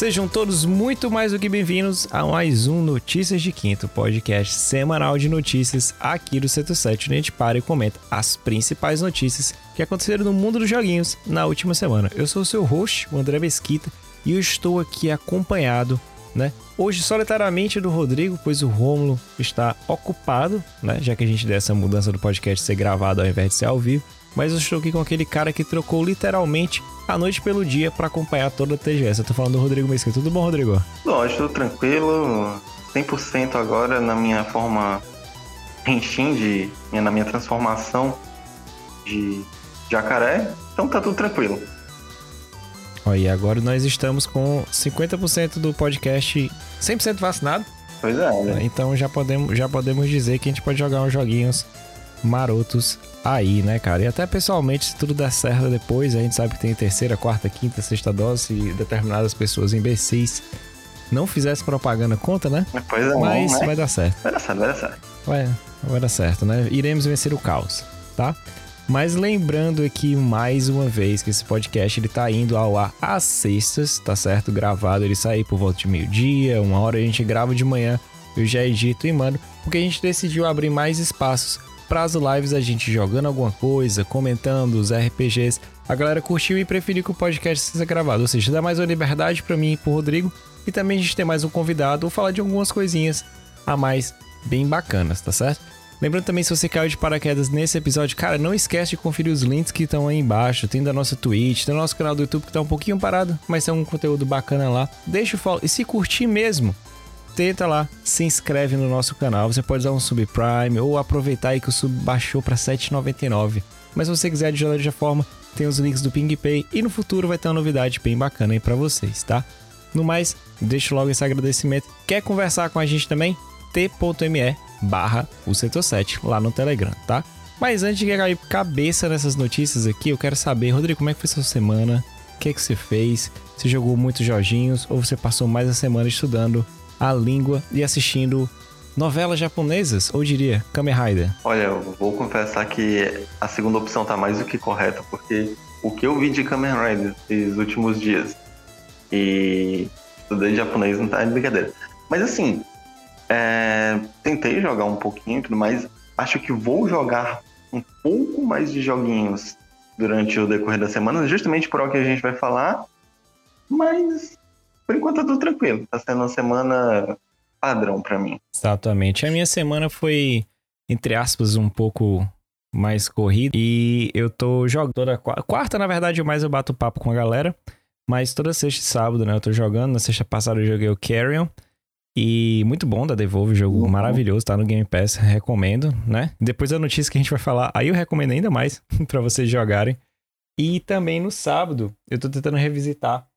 Sejam todos muito mais do que bem-vindos a mais um Notícias de Quinto, podcast semanal de notícias aqui do Setor 7, onde a gente para e comenta as principais notícias que aconteceram no mundo dos joguinhos na última semana. Eu sou o seu host, o André Mesquita, e eu estou aqui acompanhado, né, hoje solitariamente do Rodrigo, pois o Rômulo está ocupado, né, já que a gente deu essa mudança do podcast ser gravado ao invés de ser ao vivo mas eu estou aqui com aquele cara que trocou literalmente a noite pelo dia para acompanhar toda a TGS. Eu tô falando do Rodrigo Mesquita. Tudo bom, Rodrigo? Lógico, tranquilo. 100% agora na minha forma Henshin, de, na minha transformação de jacaré. Então tá tudo tranquilo. Olha, e agora nós estamos com 50% do podcast 100% vacinado. Pois é, né? Então já podemos, já podemos dizer que a gente pode jogar uns joguinhos marotos aí, né, cara? E até pessoalmente, se tudo der certo depois, a gente sabe que tem terceira, quarta, quinta, sexta dose e determinadas pessoas imbecis não fizesse propaganda conta, né? Pois é, Mas né? vai dar certo. Vai dar certo, vai dar certo. Vai, vai dar certo, né? Iremos vencer o caos, tá? Mas lembrando aqui mais uma vez que esse podcast ele tá indo ao ar às sextas, tá certo? Gravado, ele sai por volta de meio-dia, uma hora a gente grava de manhã, eu já edito e mando, porque a gente decidiu abrir mais espaços para as lives a gente jogando alguma coisa, comentando os RPGs. A galera curtiu e preferiu que o podcast seja gravado, ou seja, dá mais uma liberdade para mim e pro Rodrigo e também a gente tem mais um convidado ou falar de algumas coisinhas a mais bem bacanas, tá certo? Lembrando também, se você caiu de paraquedas nesse episódio, cara, não esquece de conferir os links que estão aí embaixo. Tem da nossa Twitch, tem do nosso canal do YouTube que tá um pouquinho parado, mas tem um conteúdo bacana lá. Deixa o follow. E se curtir mesmo, tenta lá, se inscreve no nosso canal. Você pode dar um subprime ou aproveitar aí que o sub baixou para 7,99. Mas se você quiser de outra forma, tem os links do PingPay e no futuro vai ter uma novidade bem bacana aí para vocês, tá? No mais, deixo logo esse agradecimento. Quer conversar com a gente também? t.me barra o setor 7 lá no Telegram, tá? Mas antes de cair cabeça nessas notícias aqui, eu quero saber, Rodrigo, como é que foi sua semana? O que é que você fez? Você jogou muitos joginhos ou você passou mais a semana estudando a língua e assistindo novelas japonesas, ou diria, Kamen Rider? Olha, eu vou confessar que a segunda opção tá mais do que correta, porque o que eu vi de Kamen Rider esses últimos dias e estudei japonês não tá de brincadeira. Mas assim, é, tentei jogar um pouquinho e tudo mais. Acho que vou jogar um pouco mais de joguinhos durante o decorrer da semana, justamente por o que a gente vai falar. Mas por enquanto tá tudo tranquilo. Tá sendo uma semana padrão para mim. Exatamente. A minha semana foi, entre aspas, um pouco mais corrida. E eu tô jogando toda quarta, na verdade, mais eu bato papo com a galera. Mas toda sexta e sábado, né? Eu tô jogando. Na sexta passada eu joguei o Carrion. E muito bom da Devolve, jogo uhum. maravilhoso, tá no Game Pass, recomendo, né? Depois da notícia que a gente vai falar, aí eu recomendo ainda mais para vocês jogarem. E também no sábado, eu tô tentando revisitar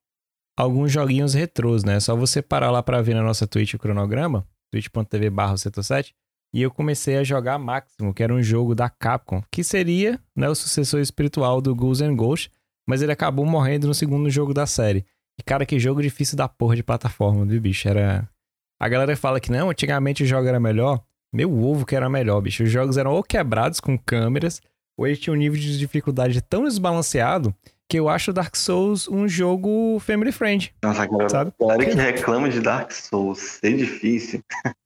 alguns joguinhos retrôs, né? Só você parar lá para ver na nossa Twitch o cronograma, twitch.tv barra setor 7, e eu comecei a jogar Máximo, que era um jogo da Capcom, que seria né, o sucessor espiritual do Ghouls and Ghosts, mas ele acabou morrendo no segundo jogo da série. E cara, que jogo difícil da porra de plataforma, viu, bicho? Era... A galera fala que não, antigamente o jogo era melhor. Meu ovo que era melhor, bicho. Os jogos eram ou quebrados com câmeras, ou eles tinham um nível de dificuldade tão desbalanceado que eu acho Dark Souls um jogo family friend. Nossa, galera, sabe? galera que reclama de Dark Souls ser difícil.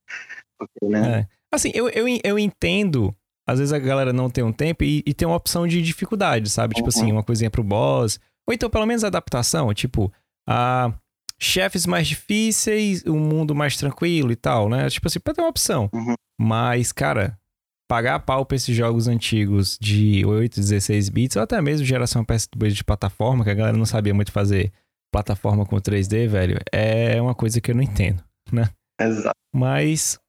Porque, né? É. Assim, eu, eu, eu entendo. Às vezes a galera não tem um tempo e, e tem uma opção de dificuldade, sabe? Tipo assim, uhum. assim, uma coisinha pro boss. Ou então, pelo menos, adaptação. Tipo, a chefes mais difíceis, um mundo mais tranquilo e tal, né? Tipo assim, pra ter uma opção. Uhum. Mas, cara, pagar pau pra esses jogos antigos de 8, 16 bits, ou até mesmo geração PS2 de plataforma, que a galera não sabia muito fazer plataforma com 3D, velho, é uma coisa que eu não entendo, né? Exato. Mas,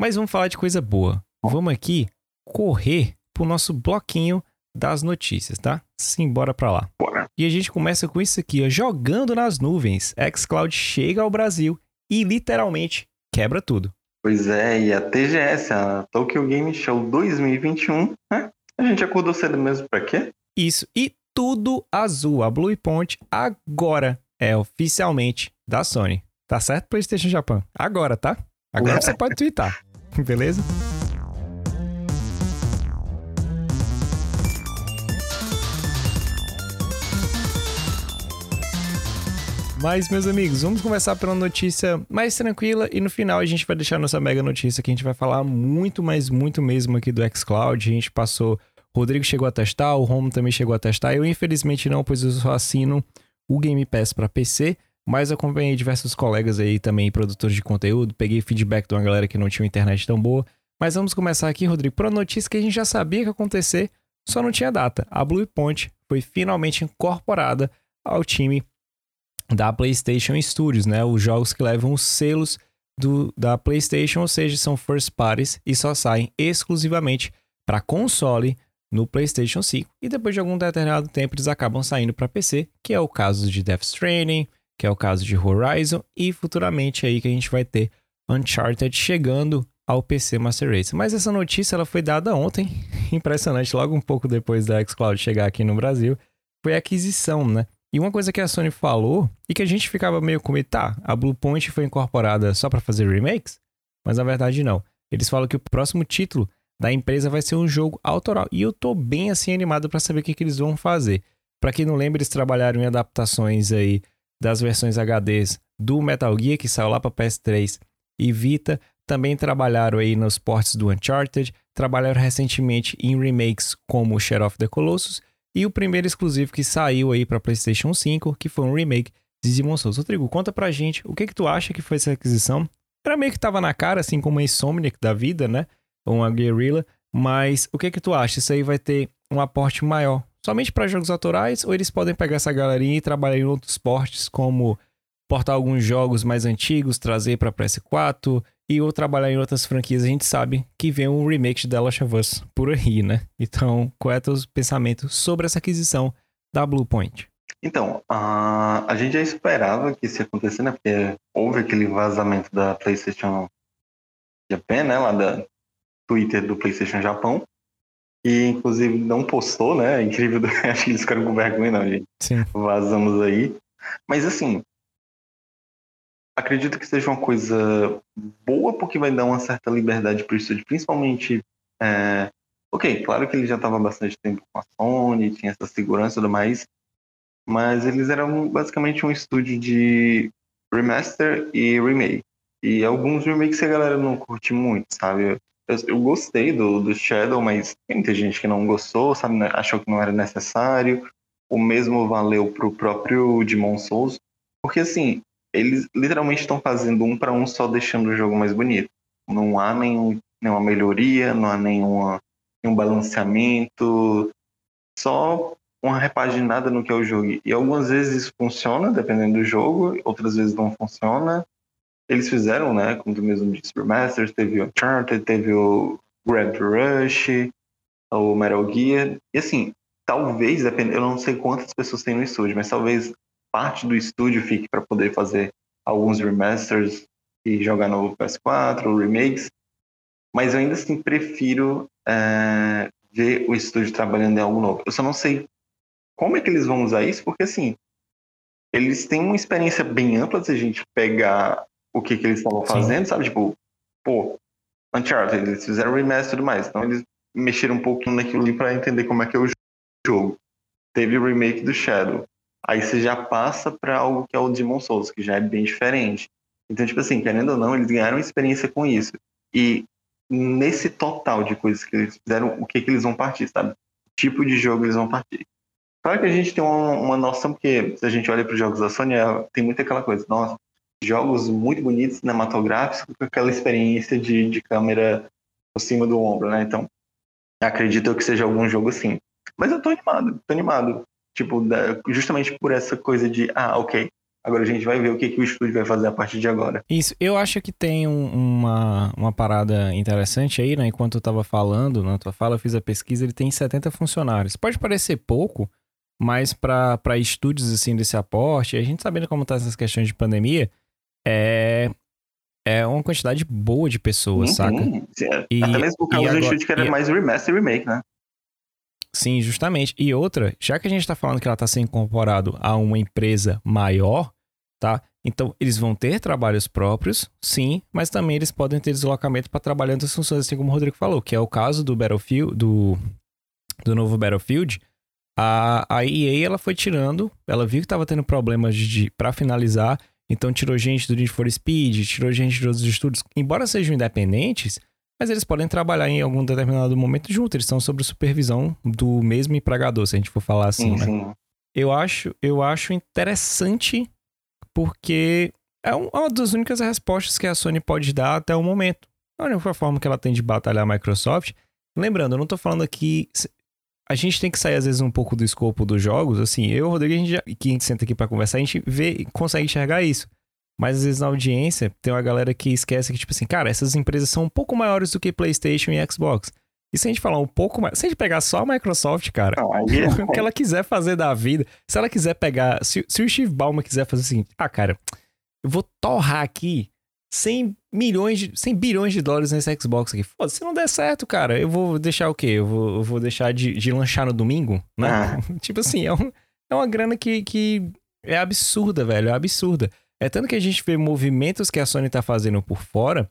mas vamos falar de coisa boa. Vamos aqui correr pro nosso bloquinho das notícias, tá? Simbora pra lá. Bora. E a gente começa com isso aqui, ó, jogando nas nuvens. xCloud chega ao Brasil e literalmente quebra tudo. Pois é, e a TGS, a Tokyo Game Show 2021, né? A gente acordou cedo mesmo pra quê? Isso, e tudo azul. A Blue Point agora é oficialmente da Sony. Tá certo, PlayStation Japan? Agora, tá? Agora você pode twittar, beleza? Mas, meus amigos, vamos começar pela notícia mais tranquila e no final a gente vai deixar nossa mega notícia que a gente vai falar muito, mas muito mesmo aqui do xCloud. A gente passou. O Rodrigo chegou a testar, o Romo também chegou a testar. Eu, infelizmente, não, pois eu só assino o Game Pass para PC. Mas acompanhei diversos colegas aí também, produtores de conteúdo. Peguei feedback de uma galera que não tinha internet tão boa. Mas vamos começar aqui, Rodrigo, para a notícia que a gente já sabia que ia acontecer, só não tinha data. A Bluepoint foi finalmente incorporada ao time da PlayStation Studios, né? Os jogos que levam os selos do, da PlayStation, ou seja, são first parties e só saem exclusivamente para console no PlayStation 5. E depois de algum determinado tempo eles acabam saindo para PC, que é o caso de Death Stranding, que é o caso de Horizon e futuramente aí que a gente vai ter Uncharted chegando ao PC Master Race. Mas essa notícia ela foi dada ontem, impressionante, logo um pouco depois da xCloud chegar aqui no Brasil, foi a aquisição, né? E uma coisa que a Sony falou e que a gente ficava meio com medo, tá, a Bluepoint foi incorporada só para fazer remakes? Mas na verdade não. Eles falam que o próximo título da empresa vai ser um jogo autoral. E eu tô bem assim animado para saber o que, que eles vão fazer. Para quem não lembra, eles trabalharam em adaptações aí das versões HDs do Metal Gear que saiu lá para PS3 e Vita. Também trabalharam aí nos ports do Uncharted, trabalharam recentemente em remakes como Shadow of the Colossus e o primeiro exclusivo que saiu aí para PlayStation 5, que foi um remake de Demon Souls. Rodrigo, conta pra gente o que que tu acha que foi essa aquisição? Era meio que tava na cara, assim como a Insomniac da vida, né? Ou uma Guerrilla, mas o que que tu acha? Isso aí vai ter um aporte maior somente para jogos autorais ou eles podem pegar essa galerinha e trabalhar em outros portes como portar alguns jogos mais antigos, trazer para PS4 e ou trabalhar em outras franquias, a gente sabe que vem um remake de The Last of Us por aí, né? Então, qual é o teu pensamento sobre essa aquisição da Bluepoint? Então, a, a gente já esperava que isso ia acontecer, né? Porque houve aquele vazamento da PlayStation Japan, né? Lá da Twitter do PlayStation Japão. E, inclusive, não postou, né? É incrível. Acho que eles ficaram com vergonha, não, gente. Sim. Vazamos aí. Mas, assim, acredito que seja uma coisa boa porque vai dar uma certa liberdade para o estúdio, principalmente. É... Ok, claro que ele já estava bastante tempo com a Sony, tinha essa segurança e tudo mais, mas eles eram basicamente um estúdio de remaster e remake. E alguns remakes a galera não curte muito, sabe? Eu, eu gostei do, do Shadow, mas tem muita gente que não gostou, sabe? Né? Achou que não era necessário. O mesmo valeu pro próprio Demon Souls. Porque, assim, eles literalmente estão fazendo um para um só deixando o jogo mais bonito. Não há nenhum, nenhuma melhoria, não há nenhuma, nenhum balanceamento, só uma repaginada no que é o jogo. E algumas vezes isso funciona, dependendo do jogo, outras vezes não funciona. Eles fizeram, né, como tu mesmo disse, Masters, teve o Uncharted, teve o Grand Rush, o Metal Gear. E assim, talvez, eu não sei quantas pessoas tem no estúdio, mas talvez parte do estúdio fique para poder fazer alguns remasters e jogar no PS4, remakes, mas eu ainda assim prefiro é, ver o estúdio trabalhando em algo novo. Eu só não sei como é que eles vão usar isso, porque assim, eles têm uma experiência bem ampla se a gente pegar o que, que eles estavam fazendo, sabe? Tipo, pô, Uncharted, eles fizeram remaster e tudo mais, então eles mexeram um pouquinho naquilo ali para entender como é que é o jogo. Teve o remake do Shadow, Aí você já passa para algo que é o Demon Souls, que já é bem diferente. Então, tipo assim, querendo ou não, eles ganharam experiência com isso. E nesse total de coisas que eles fizeram, o que, que eles vão partir, sabe? Tipo de jogo eles vão partir. Claro que a gente tem uma, uma noção, porque se a gente olha para os jogos da Sony, é, tem muito aquela coisa, nossa, jogos muito bonitos, cinematográficos, com aquela experiência de, de câmera por cima do ombro, né? Então, acredito que seja algum jogo assim. Mas eu tô animado, tô animado. Tipo, justamente por essa coisa de, ah, ok, agora a gente vai ver o que, que o estúdio vai fazer a partir de agora. Isso, eu acho que tem um, uma, uma parada interessante aí, né? Enquanto eu tava falando, na tua fala, eu fiz a pesquisa, ele tem 70 funcionários. Pode parecer pouco, mas para estúdios assim desse aporte, a gente sabendo como tá essas questões de pandemia, é, é uma quantidade boa de pessoas, uhum. saca? E, Até mesmo por causa do estúdio que era e, mais remaster e remake, né? Sim, justamente. E outra, já que a gente está falando que ela está sendo incorporado a uma empresa maior, tá? Então, eles vão ter trabalhos próprios, sim, mas também eles podem ter deslocamento para trabalhar outras funções, assim como o Rodrigo falou, que é o caso do Battlefield, do, do novo Battlefield, A, a EA, ela foi tirando, ela viu que tava tendo problemas de para finalizar, então tirou gente do Need for Speed, tirou gente de outros estúdios, embora sejam independentes, mas eles podem trabalhar em algum determinado momento junto, eles estão sob supervisão do mesmo empregador, se a gente for falar assim, sim, né? sim. Eu acho, eu acho interessante porque é é uma das únicas respostas que a Sony pode dar até o momento. A única forma que ela tem de batalhar a Microsoft. Lembrando, eu não tô falando aqui. A gente tem que sair, às vezes, um pouco do escopo dos jogos. Assim, eu e o Rodrigo, a gente já, que a gente senta aqui pra conversar, a gente vê e consegue enxergar isso. Mas às vezes na audiência tem uma galera que esquece que, tipo assim, cara, essas empresas são um pouco maiores do que PlayStation e Xbox. E se a gente falar um pouco mais. Se a gente pegar só a Microsoft, cara, Não, aí o que ela quiser fazer da vida. Se ela quiser pegar. Se, se o Steve Ballmer quiser fazer assim, ah, cara, eu vou torrar aqui 100 milhões de. 100 bilhões de dólares nesse Xbox aqui. Foda, se não der certo, cara, eu vou deixar o quê? Eu vou, eu vou deixar de, de lanchar no domingo, né? Ah. tipo assim, é, um- é uma grana que, que é absurda, velho. É absurda. É tanto que a gente vê movimentos que a Sony tá fazendo por fora.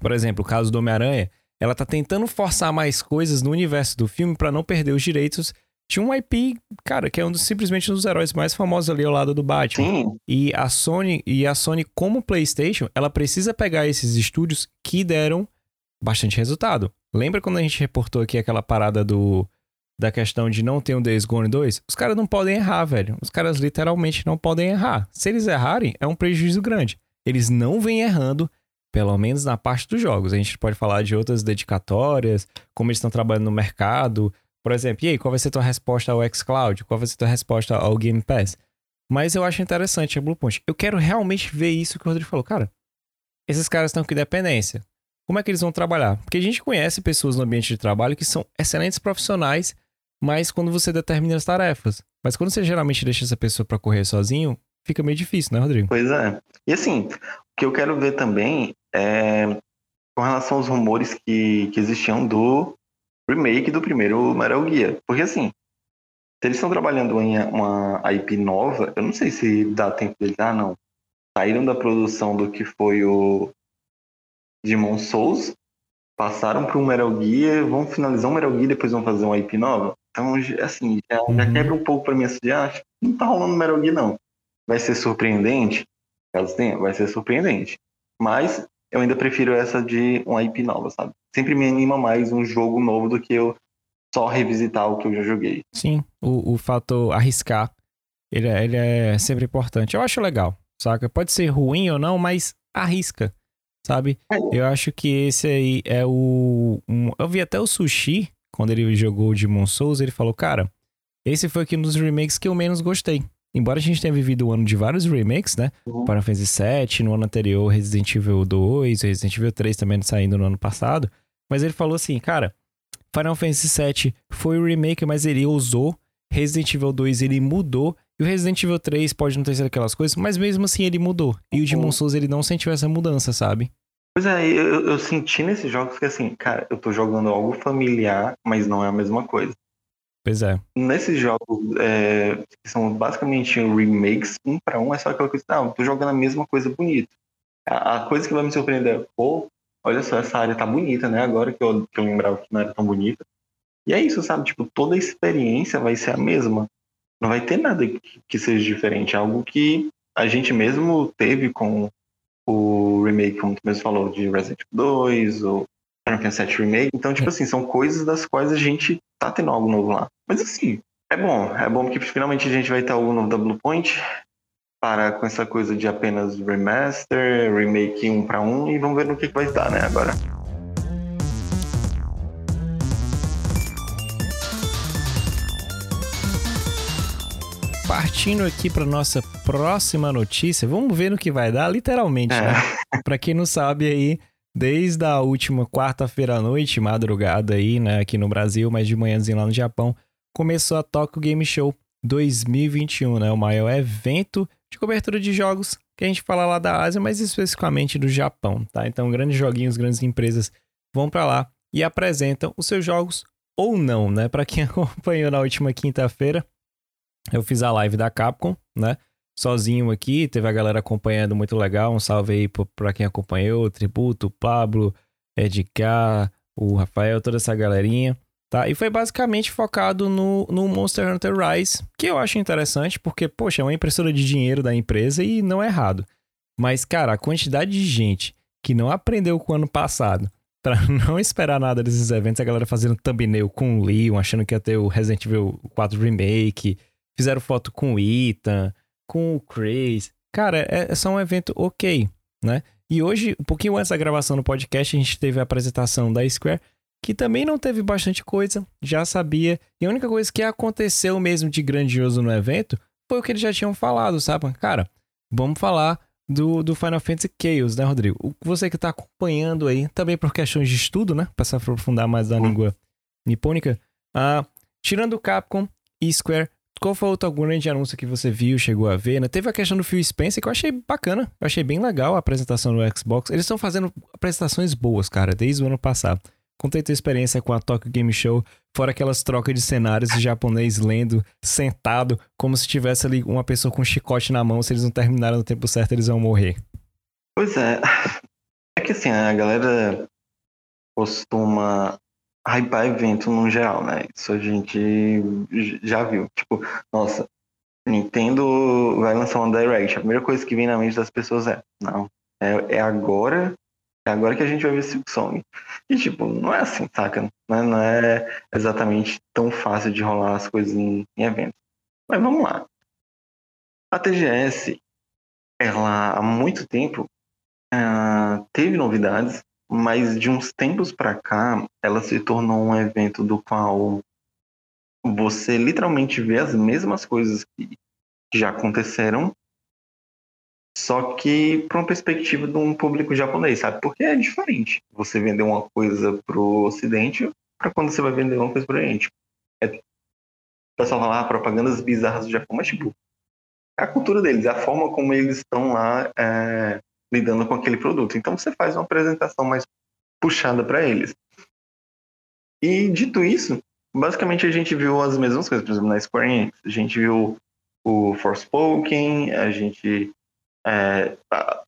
Por exemplo, o caso do Homem-Aranha. Ela tá tentando forçar mais coisas no universo do filme pra não perder os direitos de um IP, cara, que é um dos, simplesmente um dos heróis mais famosos ali ao lado do Batman. sim, E a Sony, e a Sony como PlayStation, ela precisa pegar esses estúdios que deram bastante resultado. Lembra quando a gente reportou aqui aquela parada do da questão de não ter um Days Gone 2? Os caras não podem errar, velho. Os caras literalmente não podem errar. Se eles errarem, é um prejuízo grande. Eles não vêm errando, pelo menos na parte dos jogos. A gente pode falar de outras dedicatórias, como eles estão trabalhando no mercado. Por exemplo, e aí, qual vai ser tua resposta ao xCloud? Qual vai ser tua resposta ao Game Pass? Mas eu acho interessante a Bluepoint. Eu quero realmente ver isso que o Rodrigo falou. Cara, esses caras estão com independência. Como é que eles vão trabalhar? Porque a gente conhece pessoas no ambiente de trabalho que são excelentes profissionais, mas quando você determina as tarefas. Mas quando você geralmente deixa essa pessoa pra correr sozinho, fica meio difícil, né, Rodrigo? pois é. E assim, o que eu quero ver também é com relação aos rumores que, que existiam do remake do primeiro Metal Gear. Porque assim, se eles estão trabalhando em uma IP nova, eu não sei se dá tempo deles. Ah, não. Saíram da produção do que foi o Demon Souls, passaram para um Metal Gear, vão finalizar um Metal Gear depois vão fazer uma IP nova. Então, assim, já, já Uhum. quebra um pouco para mim assim, ah, acho que não tá rolando Metal Gear, não. Vai ser surpreendente? Caso tenha, vai ser surpreendente. Mas eu ainda prefiro essa de uma IP nova, sabe? Sempre me anima mais um jogo novo do que eu só revisitar o que eu já joguei. Sim, o, o fator arriscar, ele, é- ele é sempre importante. Eu acho legal, saca? Pode ser ruim ou não, mas arrisca, sabe? Eu acho que esse aí é o. um- eu vi até o Sushi, quando ele jogou o Demon Souls, ele falou, cara, esse foi aqui um dos remakes que eu menos gostei. Embora a gente tenha vivido um ano de vários remakes, né? Uhum. Final Fantasy VII, no ano anterior Resident Evil 2, Resident Evil 3 também saindo no ano passado. Mas ele falou assim, cara, Final Fantasy VII foi o remake, mas ele usou. Resident Evil 2 ele mudou. E o Resident Evil 3 pode não ter sido aquelas coisas, mas mesmo assim ele mudou. E o Demon Souls ele não sentiu essa mudança, sabe? Pois é, eu, eu senti nesses jogos que assim, cara, eu tô jogando algo familiar, mas não é a mesma coisa. Pois é. Nesses jogos é, que são basicamente remakes, um pra um, é só aquela coisa, não, eu tô jogando a mesma coisa bonita. A, a coisa que vai me surpreender é, pô, olha só, essa área tá bonita, né? Agora que eu, que eu lembrava que não era tão bonita. E é isso, sabe? Tipo, toda a experiência vai ser a mesma. Não vai ter nada que, que seja diferente. É algo que a gente mesmo teve com o remake, como tu mesmo falou, de Resident Evil 2, o Final Fantasy VII Remake. Então, tipo assim, são coisas das quais a gente tá tendo algo novo lá. Mas assim, é bom. É bom porque finalmente a gente vai ter algo novo da Bluepoint. Parar com essa coisa de apenas remaster, remake um pra um e vamos ver no que, que vai dar, né, agora. Partindo aqui para nossa próxima notícia, vamos ver no que vai dar, literalmente, né? É. Pra quem não sabe aí, desde a última quarta-feira à noite, madrugada aí, né, aqui no Brasil, mas de manhãzinho lá no Japão, começou a Tokyo Game Show 2021, né? O maior evento de cobertura de jogos que a gente fala lá da Ásia, mas especificamente do Japão, tá? Então, grandes joguinhos, grandes empresas vão pra lá e apresentam os seus jogos ou não, né? Pra quem acompanhou na última quinta-feira, eu fiz a live da Capcom, né? Sozinho aqui, teve a galera acompanhando muito legal. Um salve aí pra quem acompanhou, Tributo, Pablo, Edgar, o Rafael, toda essa galerinha. Tá? E foi basicamente focado no, no Monster Hunter Rise, que eu acho interessante, porque, poxa, é uma impressora de dinheiro da empresa e não é errado. Mas, cara, a quantidade de gente que não aprendeu com o ano passado pra não esperar nada desses eventos, a galera fazendo thumbnail com o Leon, achando que ia ter o Resident Evil 4 Remake, fizeram foto com o Ethan, com o Chris. Cara, é, é só um evento ok, né? E hoje, um pouquinho antes da gravação do podcast, a gente teve a apresentação da Square, que também não teve bastante coisa, já sabia. E a única coisa que aconteceu mesmo de grandioso no evento foi o que eles já tinham falado, sabe? Cara, vamos falar do, do Final Fantasy Chaos, né, Rodrigo? Você que tá acompanhando aí, também por questões de estudo, né? Pra se aprofundar mais na língua nipônica. Ah, tirando o Capcom e Square, qual foi outro grande anúncio que você viu, chegou a ver, né? Teve a questão do Phil Spencer, que eu achei bacana. Eu achei bem legal a apresentação do Xbox. Eles estão fazendo apresentações boas, cara, desde o ano passado. Contei tua experiência com a Tokyo Game Show, fora aquelas trocas de cenários de japonês lendo, sentado, como se tivesse ali uma pessoa com um chicote na mão. Se eles não terminarem no tempo certo, eles vão morrer. Pois é. É que assim, a galera costuma hypar evento no geral, né? Isso a gente já viu. Tipo, nossa, Nintendo vai lançar uma Direct. A primeira coisa que vem na mente das pessoas é, não, é, é agora é agora que a gente vai ver Silk Song. E, tipo, não é assim, saca? Não é, não é exatamente tão fácil de rolar as coisas em, em eventos. Mas vamos lá. A TGS, ela há muito tempo uh, teve novidades, mas de uns tempos para cá, ela se tornou um evento do qual você literalmente vê as mesmas coisas que já aconteceram só que para uma perspectiva de um público japonês, sabe? Porque é diferente você vender uma coisa pro ocidente para quando você vai vender uma coisa pro oriente. É, o pessoal fala ah, propagandas bizarras do Japão, mas tipo, é a cultura deles, a forma como eles estão lá é, lidando com aquele produto. Então você faz uma apresentação mais puxada para eles. E dito isso, basicamente a gente viu as mesmas coisas, por exemplo, na Square Enix, a gente viu o Forspoken, a gente é,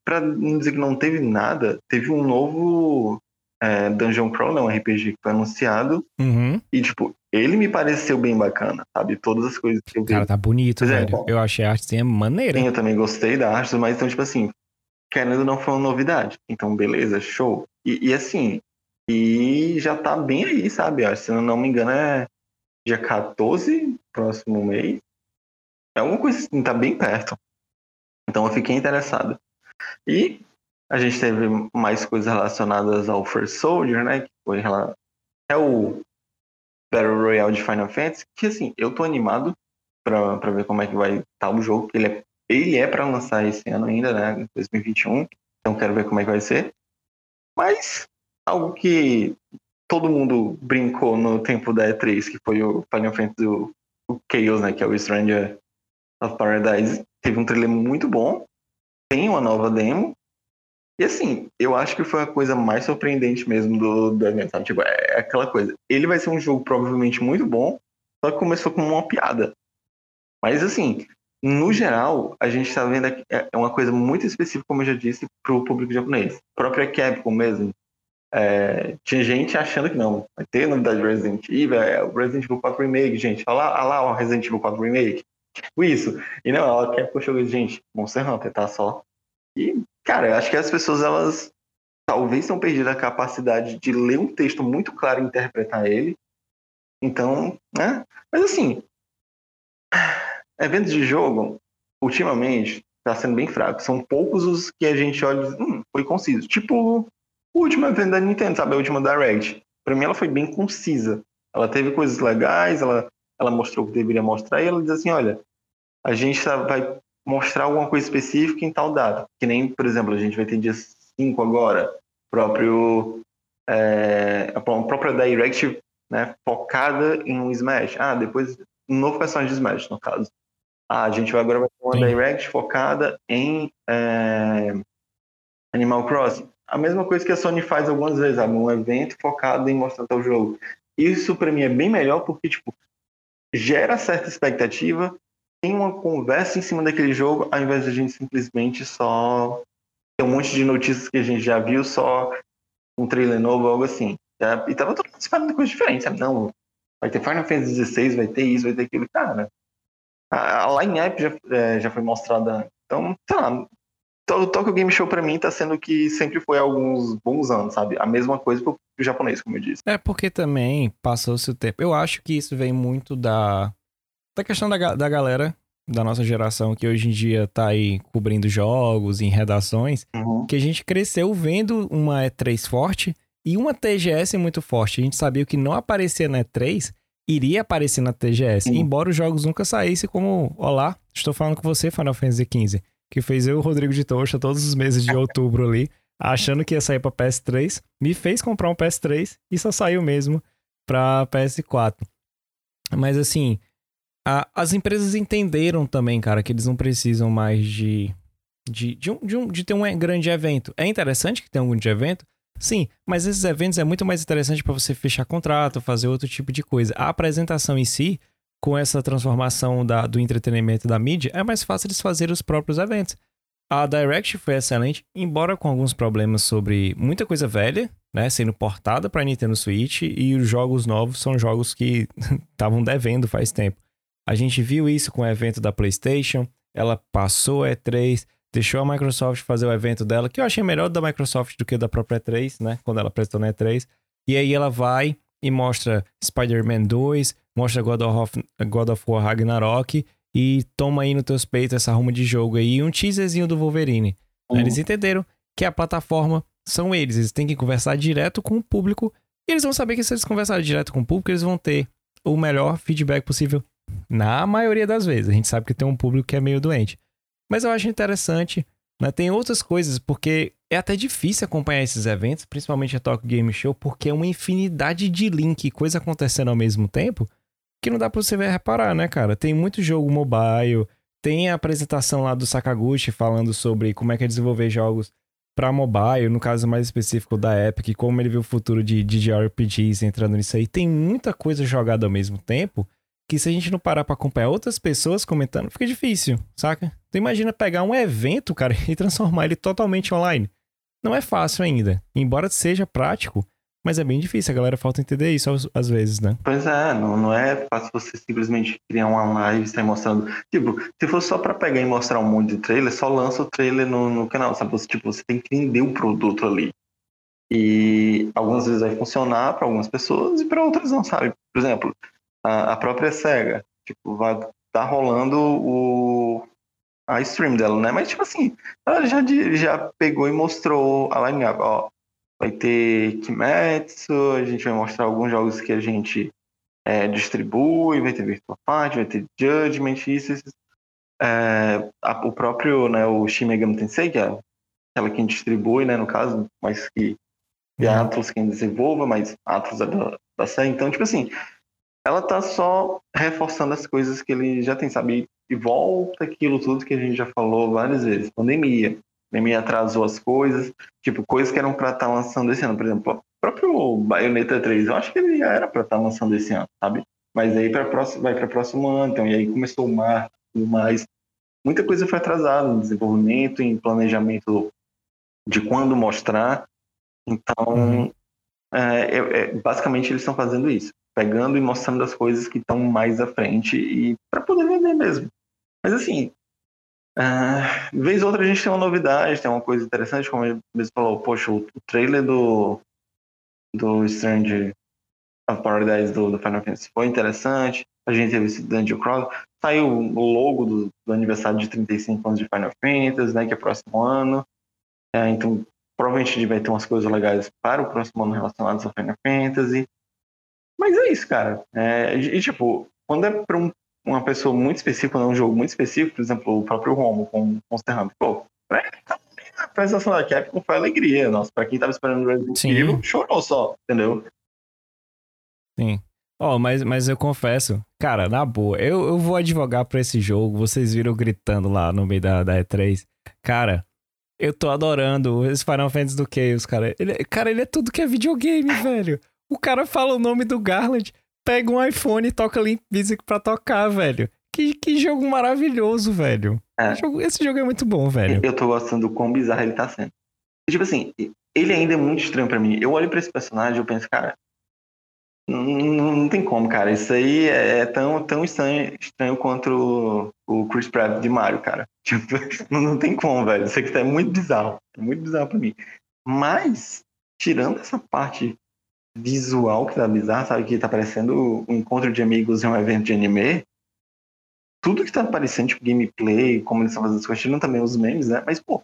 para não dizer que não teve nada, teve um novo é, Dungeon Crawl, um RPG que foi anunciado. Uhum. E, tipo, ele me pareceu bem bacana, sabe? Todas as coisas que eu vi. Cara, tá bonito, é, velho. eu achei a arte maneira. Sim, eu também gostei da arte, mas então, tipo assim, querendo não foi uma novidade. Então, beleza, show. E, e assim, e já tá bem aí, sabe? Se eu não me engano, é dia 14, próximo mês. É alguma coisa assim, tá bem perto. Então eu fiquei interessado. E a gente teve mais coisas relacionadas ao First Soldier, né? Que foi é o Battle Royale de Final Fantasy, que assim, eu tô animado pra, pra ver como é que vai estar tá o jogo, ele é, ele é pra lançar esse ano ainda, né? 2021. Então quero ver como é que vai ser. Mas algo que todo mundo brincou no tempo da E3, que foi o Final Fantasy o, o Chaos, né? Que é o Stranger of Paradise teve um trailer muito bom, tem uma nova demo. E assim, eu acho que foi a coisa mais surpreendente mesmo do, do evento, sabe? Tipo, é aquela coisa. Ele vai ser um jogo provavelmente muito bom, só que começou como uma piada. Mas assim, no geral, a gente está vendo aqui, é uma coisa muito específica, como eu já disse, para o público japonês. A própria Capcom mesmo. É, tinha gente achando que não, vai ter novidade de Resident Evil, é o Resident Evil 4 Remake, gente. Olha lá, olha lá o Resident Evil 4 Remake. Tipo isso. E não, ela quer puxar o gente, Monster Hunter, tá só. E, cara, eu acho que as pessoas, elas talvez tenham perdido a capacidade de ler um texto muito claro e interpretar ele. Então, né? Mas assim, eventos de jogo, ultimamente, tá sendo bem fraco. São poucos os que a gente olha e hum, foi conciso. Tipo, o último evento da Nintendo, sabe? A última Direct. Pra mim, ela foi bem concisa. Ela teve coisas legais, ela ela mostrou o que deveria mostrar e ela diz assim, olha, a gente tá, vai mostrar alguma coisa específica em tal data. Que nem, por exemplo, a gente vai ter dia 5 agora, próprio é, a própria Direct né, focada em um Smash. Ah, depois um novo personagem de Smash, no caso. Ah, a gente agora vai ter uma Sim. Direct focada em é, Animal Crossing. A mesma coisa que a Sony faz algumas vezes, sabe? Um evento focado em mostrar o jogo. Isso para mim é bem melhor porque, tipo, gera certa expectativa, tem uma conversa em cima daquele jogo, ao invés de a gente simplesmente só ter um monte de notícias que a gente já viu, só um trailer novo, algo assim. E tava todo mundo esperando coisa diferente, sabe? Não, vai ter Final Fantasy XVI, vai ter isso, vai ter aquilo. Cara, a, a line-up já, é, já foi mostrada. Então, sei lá, o Tokyo Game Show para mim tá sendo que sempre foi alguns bons anos, sabe? A mesma coisa pro japonês, como eu disse. É porque também passou-se o tempo. Eu acho que isso vem muito da, da questão da, da galera da nossa geração que hoje em dia tá aí cobrindo jogos em redações, uhum. que a gente cresceu vendo uma E3 forte e uma TGS muito forte. A gente sabia que não aparecia na E3 iria aparecer na TGS, uhum. embora os jogos nunca saíssem como, olá, estou falando com você, Final Fantasy XV, que fez eu e o Rodrigo de Tocha todos os meses de outubro ali, achando que ia sair para PS3, me fez comprar um PS3 e só saiu mesmo para PS4. Mas assim, a, as empresas entenderam também, cara, que eles não precisam mais de, de, de, um, de, um, de ter um grande evento. É interessante que tenha um grande evento, sim, mas esses eventos é muito mais interessante para você fechar contrato, fazer outro tipo de coisa. A apresentação em si, com essa transformação da, do entretenimento da mídia, é mais fácil eles fazerem os próprios eventos. A Direct foi excelente, embora com alguns problemas sobre muita coisa velha, né, sendo portada para Nintendo Switch e os jogos novos são jogos que estavam devendo faz tempo. A gente viu isso com o evento da PlayStation. Ela passou a E3, deixou a Microsoft fazer o evento dela, que eu achei melhor da Microsoft do que da própria E3, né? Quando ela prestou na E3. E aí ela vai e mostra Spider-Man 2, mostra God of, God of War Ragnarok e toma aí no teus peitos essa ruma de jogo aí e um teaserzinho do Wolverine. Uhum. Eles entenderam que a plataforma são eles, eles têm que conversar direto com o público e eles vão saber que se eles conversarem direto com o público, eles vão ter o melhor feedback possível na maioria das vezes. A gente sabe que tem um público que é meio doente. Mas eu acho interessante. Né? Tem outras coisas, porque é até difícil acompanhar esses eventos, principalmente a Talk Game Show, porque é uma infinidade de link e coisa acontecendo ao mesmo tempo que não dá pra você reparar, né, cara? Tem muito jogo mobile, tem a apresentação lá do Sakaguchi falando sobre como é que é desenvolver jogos para mobile, no caso mais específico da Epic, como ele vê o futuro de, de JRPGs entrando nisso aí. Tem muita coisa jogada ao mesmo tempo que se a gente não parar pra acompanhar outras pessoas comentando, fica difícil, saca? Tu imagina pegar um evento, cara, e transformar ele totalmente online. Não é fácil ainda. Embora seja prático, mas é bem difícil, a galera falta entender isso às, vezes, né? Pois é, não, não é fácil você simplesmente criar uma live e sair mostrando. Tipo, se for só pra pegar e mostrar um monte de trailer, só lança o trailer no, no canal, sabe? Você, tipo, você tem que entender o produto ali. E algumas vezes vai funcionar para algumas pessoas e para outras não, sabe? Por exemplo, a, a própria SEGA. Tipo, vai tá rolando o, a stream dela, né? Mas, tipo assim, ela já, já pegou e mostrou a line-up. Ó, vai ter Kimetsu, a gente vai mostrar alguns jogos que a gente é, distribui, vai ter Virtua Fight, vai ter Judgment, isso, isso. É, a, o próprio, né, o Shin Megami Tensei, que é aquela que distribui, né, no caso, mas que é uhum. Atlas quem desenvolva, mas Atlas é da, da série. Então, tipo assim, ela tá só reforçando as coisas que ele já tem, sabe? E volta aquilo tudo que a gente já falou várias vezes. Pandemia. Pandemia atrasou as coisas. Tipo, coisas que eram para estar tá lançando esse ano. Por exemplo, o próprio Bayonetta 3, eu acho que ele já era para estar tá lançando esse ano, sabe? Mas aí pra próximo, vai para próximo ano. Então, e aí começou o mar tudo mais. Muita coisa foi atrasada no desenvolvimento, em planejamento de quando mostrar. Então, uhum. é, é, basicamente eles estão fazendo isso pegando e mostrando as coisas que estão mais à frente e para poder vender mesmo. Mas assim, uh, vez ou outra a gente tem uma novidade, tem uma coisa interessante, como ele mesmo falou, poxa, o, trailer do, do Strange of Paradise do, do, Final Fantasy foi interessante, a gente teve esse Dungeon Crawl, saiu o logo do, do, aniversário de 35 anos de Final Fantasy, né, que é próximo ano, é, então provavelmente a gente vai ter umas coisas legais para o próximo ano relacionadas ao Final Fantasy, mas é isso, cara. É, e, tipo, quando é pra um, uma pessoa muito específica, é um jogo muito específico, por exemplo, o próprio Romo com Monster Hunter, pô, é, a apresentação da Capcom foi alegria. Nossa, pra quem tava esperando o Resident Evil, chorou só, entendeu? Sim. Ó, oh, mas, mas eu confesso, cara, na boa, eu, eu vou advogar pra esse jogo. Vocês viram gritando lá no meio da, da E3. Cara, eu tô adorando esse Final Fantasy do Chaos, cara. Ele, cara, ele é tudo que é videogame, velho. O cara fala o nome do Garland, pega um iPhone e toca Limp Music pra tocar, velho. Que, que jogo maravilhoso, velho. É. Esse, jogo, esse, jogo, é muito bom, velho. Eu tô gostando do quão bizarro ele tá sendo. Tipo assim, ele ainda é muito estranho para mim. Eu olho para esse personagem e eu penso, cara, Não, não tem como, cara. Isso aí é, é tão, tão estranho, estranho quanto o, o Chris Pratt de Mario, cara. Tipo, não, não tem como, velho. Isso aqui tá muito bizarro. É muito bizarro pra mim. Mas, tirando essa parte visual que tá bizarra, sabe? Que tá parecendo um encontro de amigos em um evento de anime. Tudo que tá aparecendo, tipo, gameplay, como eles estão fazendo as coisas, tirando também os memes, né? Mas, pô,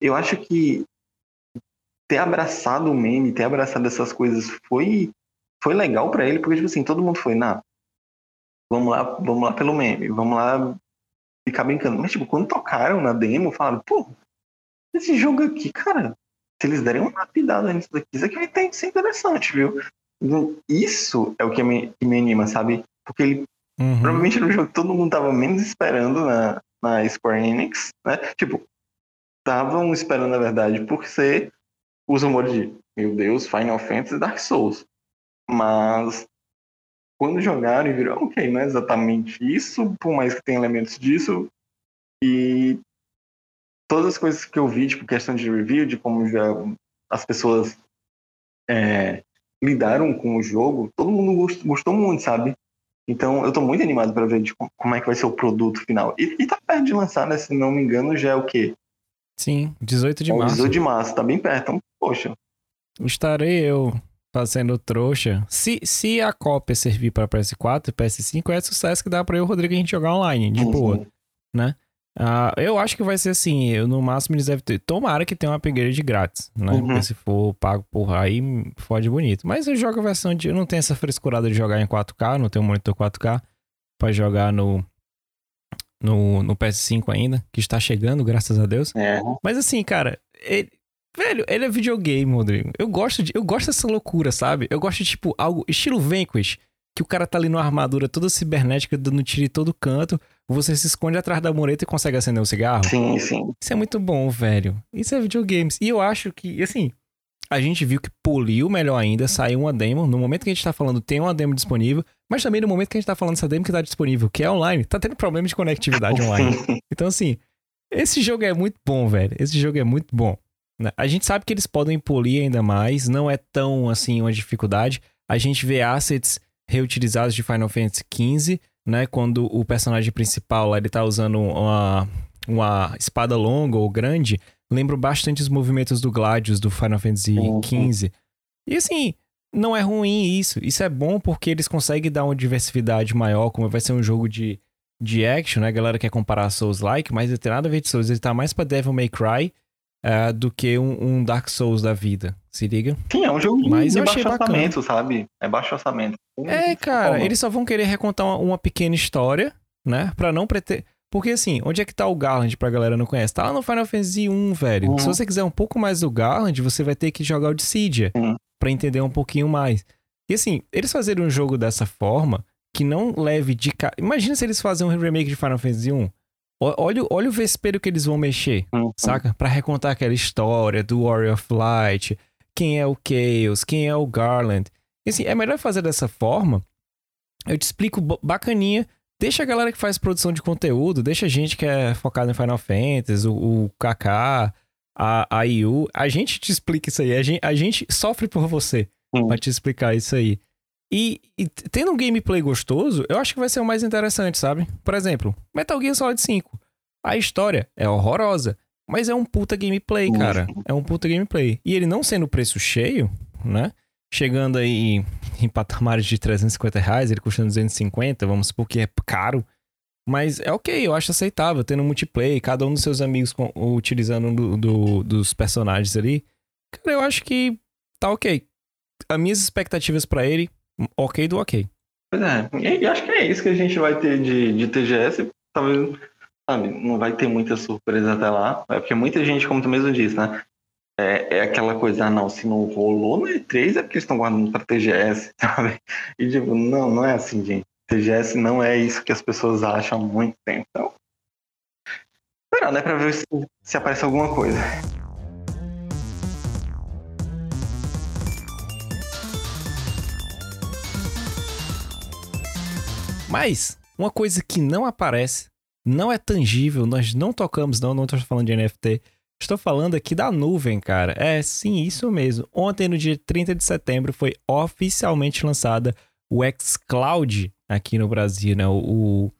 eu acho que ter abraçado o meme, ter abraçado essas coisas foi foi legal para ele, porque, tipo assim, todo mundo foi, na vamos lá, vamos lá pelo meme, vamos lá ficar brincando. Mas, tipo, quando tocaram na demo, falaram, pô, esse jogo aqui, cara, se eles derem uma lapidada nisso daqui, isso aqui vai ter ser interessante, viu? Então, isso é o que me, que me anima, sabe? Porque ele uhum. provavelmente era um jogo que todo mundo tava menos esperando na, na Square Enix, né? Tipo, estavam esperando, na verdade, por ser os rumores de, meu Deus, Final Fantasy e Dark Souls. Mas quando jogaram e viram, ok, não é exatamente isso, por mais que tenha elementos disso. E todas as coisas que eu vi, tipo, questão de review, de como já as pessoas é, lidaram com o jogo, todo mundo gostou, muito, sabe? Então eu tô muito animado para ver de como é que vai ser o produto final. E, e tá perto de lançar, né? Se não me engano, já é o quê? Sim, 18 de março. 18 de março, tá bem perto. Então, poxa. Estarei eu fazendo trouxa. Se, se a cópia servir para PS4 e PS5, é sucesso que dá para eu e o Rodrigo a gente jogar online, de uhum. boa, né? Uh, eu acho que vai ser assim, eu, no máximo eles devem ter. Tomara que tenha um upgrade grátis, né? Uhum. Porque se for pago por aí, fode bonito. Mas eu jogo a versão de. Eu não tenho essa frescurada de jogar em 4K, não tenho um monitor 4K para jogar no, no, no PS5 ainda, que está chegando, graças a Deus. É. Mas assim, cara, ele, Velho, ele é videogame, Rodrigo. Eu gosto, de, eu gosto dessa loucura, sabe? Eu gosto de, tipo, algo estilo Vanquish, que o cara tá ali numa armadura toda cibernética, dando tiro em todo canto, você se esconde atrás da mureta e consegue acender um cigarro. Sim, sim. Isso é muito bom, velho. Isso é videogames. E eu acho que, assim, a gente viu que poliu melhor ainda, saiu uma demo. No momento que a gente tá falando, tem uma demo disponível, mas também no momento que a gente tá falando essa demo que tá disponível, que é online, tá tendo problema de conectividade online. Então, assim, esse jogo é muito bom, velho. Esse jogo é muito bom. Né? A gente sabe que eles podem polir ainda mais, não é tão assim uma dificuldade. A gente vê assets reutilizados de Final Fantasy XV, né? Quando o personagem principal lá, ele tá usando uma, uma espada longa ou grande, lembro bastante os movimentos do Gladius do Final Fantasy XV. E assim, não é ruim isso. Isso é bom porque eles conseguem dar uma diversidade maior, como vai ser um jogo de, de action, né? A galera quer comparar Souls-like, mas não tem nada a ver de Souls. Ele tá mais pra Devil May Cry uh, do que um, um, Dark Souls da vida. Se liga? Sim, é um jogo Mas de baixo orçamento, sabe? É baixo orçamento. É, cara, eles só vão querer recontar uma, uma pequena história, né? Pra não pretender. Porque assim, onde é que tá o Garland pra galera não conhece? Tá lá no Final Fantasy 1, velho. Uhum. Se você quiser um pouco mais do Garland, você vai ter que jogar o Dissidia uhum. pra entender um pouquinho mais. E assim, eles fazerem um jogo dessa forma, que não leve de cara. Imagina se eles fazem um remake de Final Fantasy 1. Olha, olha o vespeiro que eles vão mexer, uhum. saca? Pra recontar aquela história do Warrior of Light, quem é o Chaos, quem é o Garland. E, assim, é melhor fazer dessa forma. Eu te explico bacaninha. Deixa a galera que faz produção de conteúdo, deixa a gente que é focado em Final Fantasy, o, o KK, a, a IU. A gente te explica isso aí. A gente, a gente sofre por você uhum. pra te explicar isso aí. E, e, tendo um gameplay gostoso, eu acho que vai ser o mais interessante, sabe? Por exemplo, Metal Gear Solid 5. A história é horrorosa, mas é um puta gameplay, cara. É um puta gameplay. E ele não sendo preço cheio, né? Chegando aí em patamares de 350 reais, ele custando 250, vamos supor que é caro. Mas é ok, eu acho aceitável, tendo multiplayer, cada um dos seus amigos com, utilizando do, do, dos personagens ali. Cara, eu acho que tá ok. As minhas expectativas para ele ok do ok. Pois é, e acho que é isso que a gente vai ter de, de TGS. Talvez, sabe, não vai ter muita surpresa até lá. É porque muita gente, como tu mesmo disse, né? É, é aquela coisa, ah, não, se não rolou no E3 é porque eles estão guardando para TGS, sabe? E tipo, não, não é assim, gente. TGS não é isso que as pessoas acham há muito tempo. Então, esperar, né, pra ver se, se aparece alguma coisa. Mas, uma coisa que não aparece, não é tangível, nós não tocamos, não, não estou falando de NFT. Estou falando aqui da nuvem, cara. É, sim, isso mesmo. Ontem, no dia 30 de setembro, foi oficialmente lançada o xCloud aqui no Brasil, né? O, o,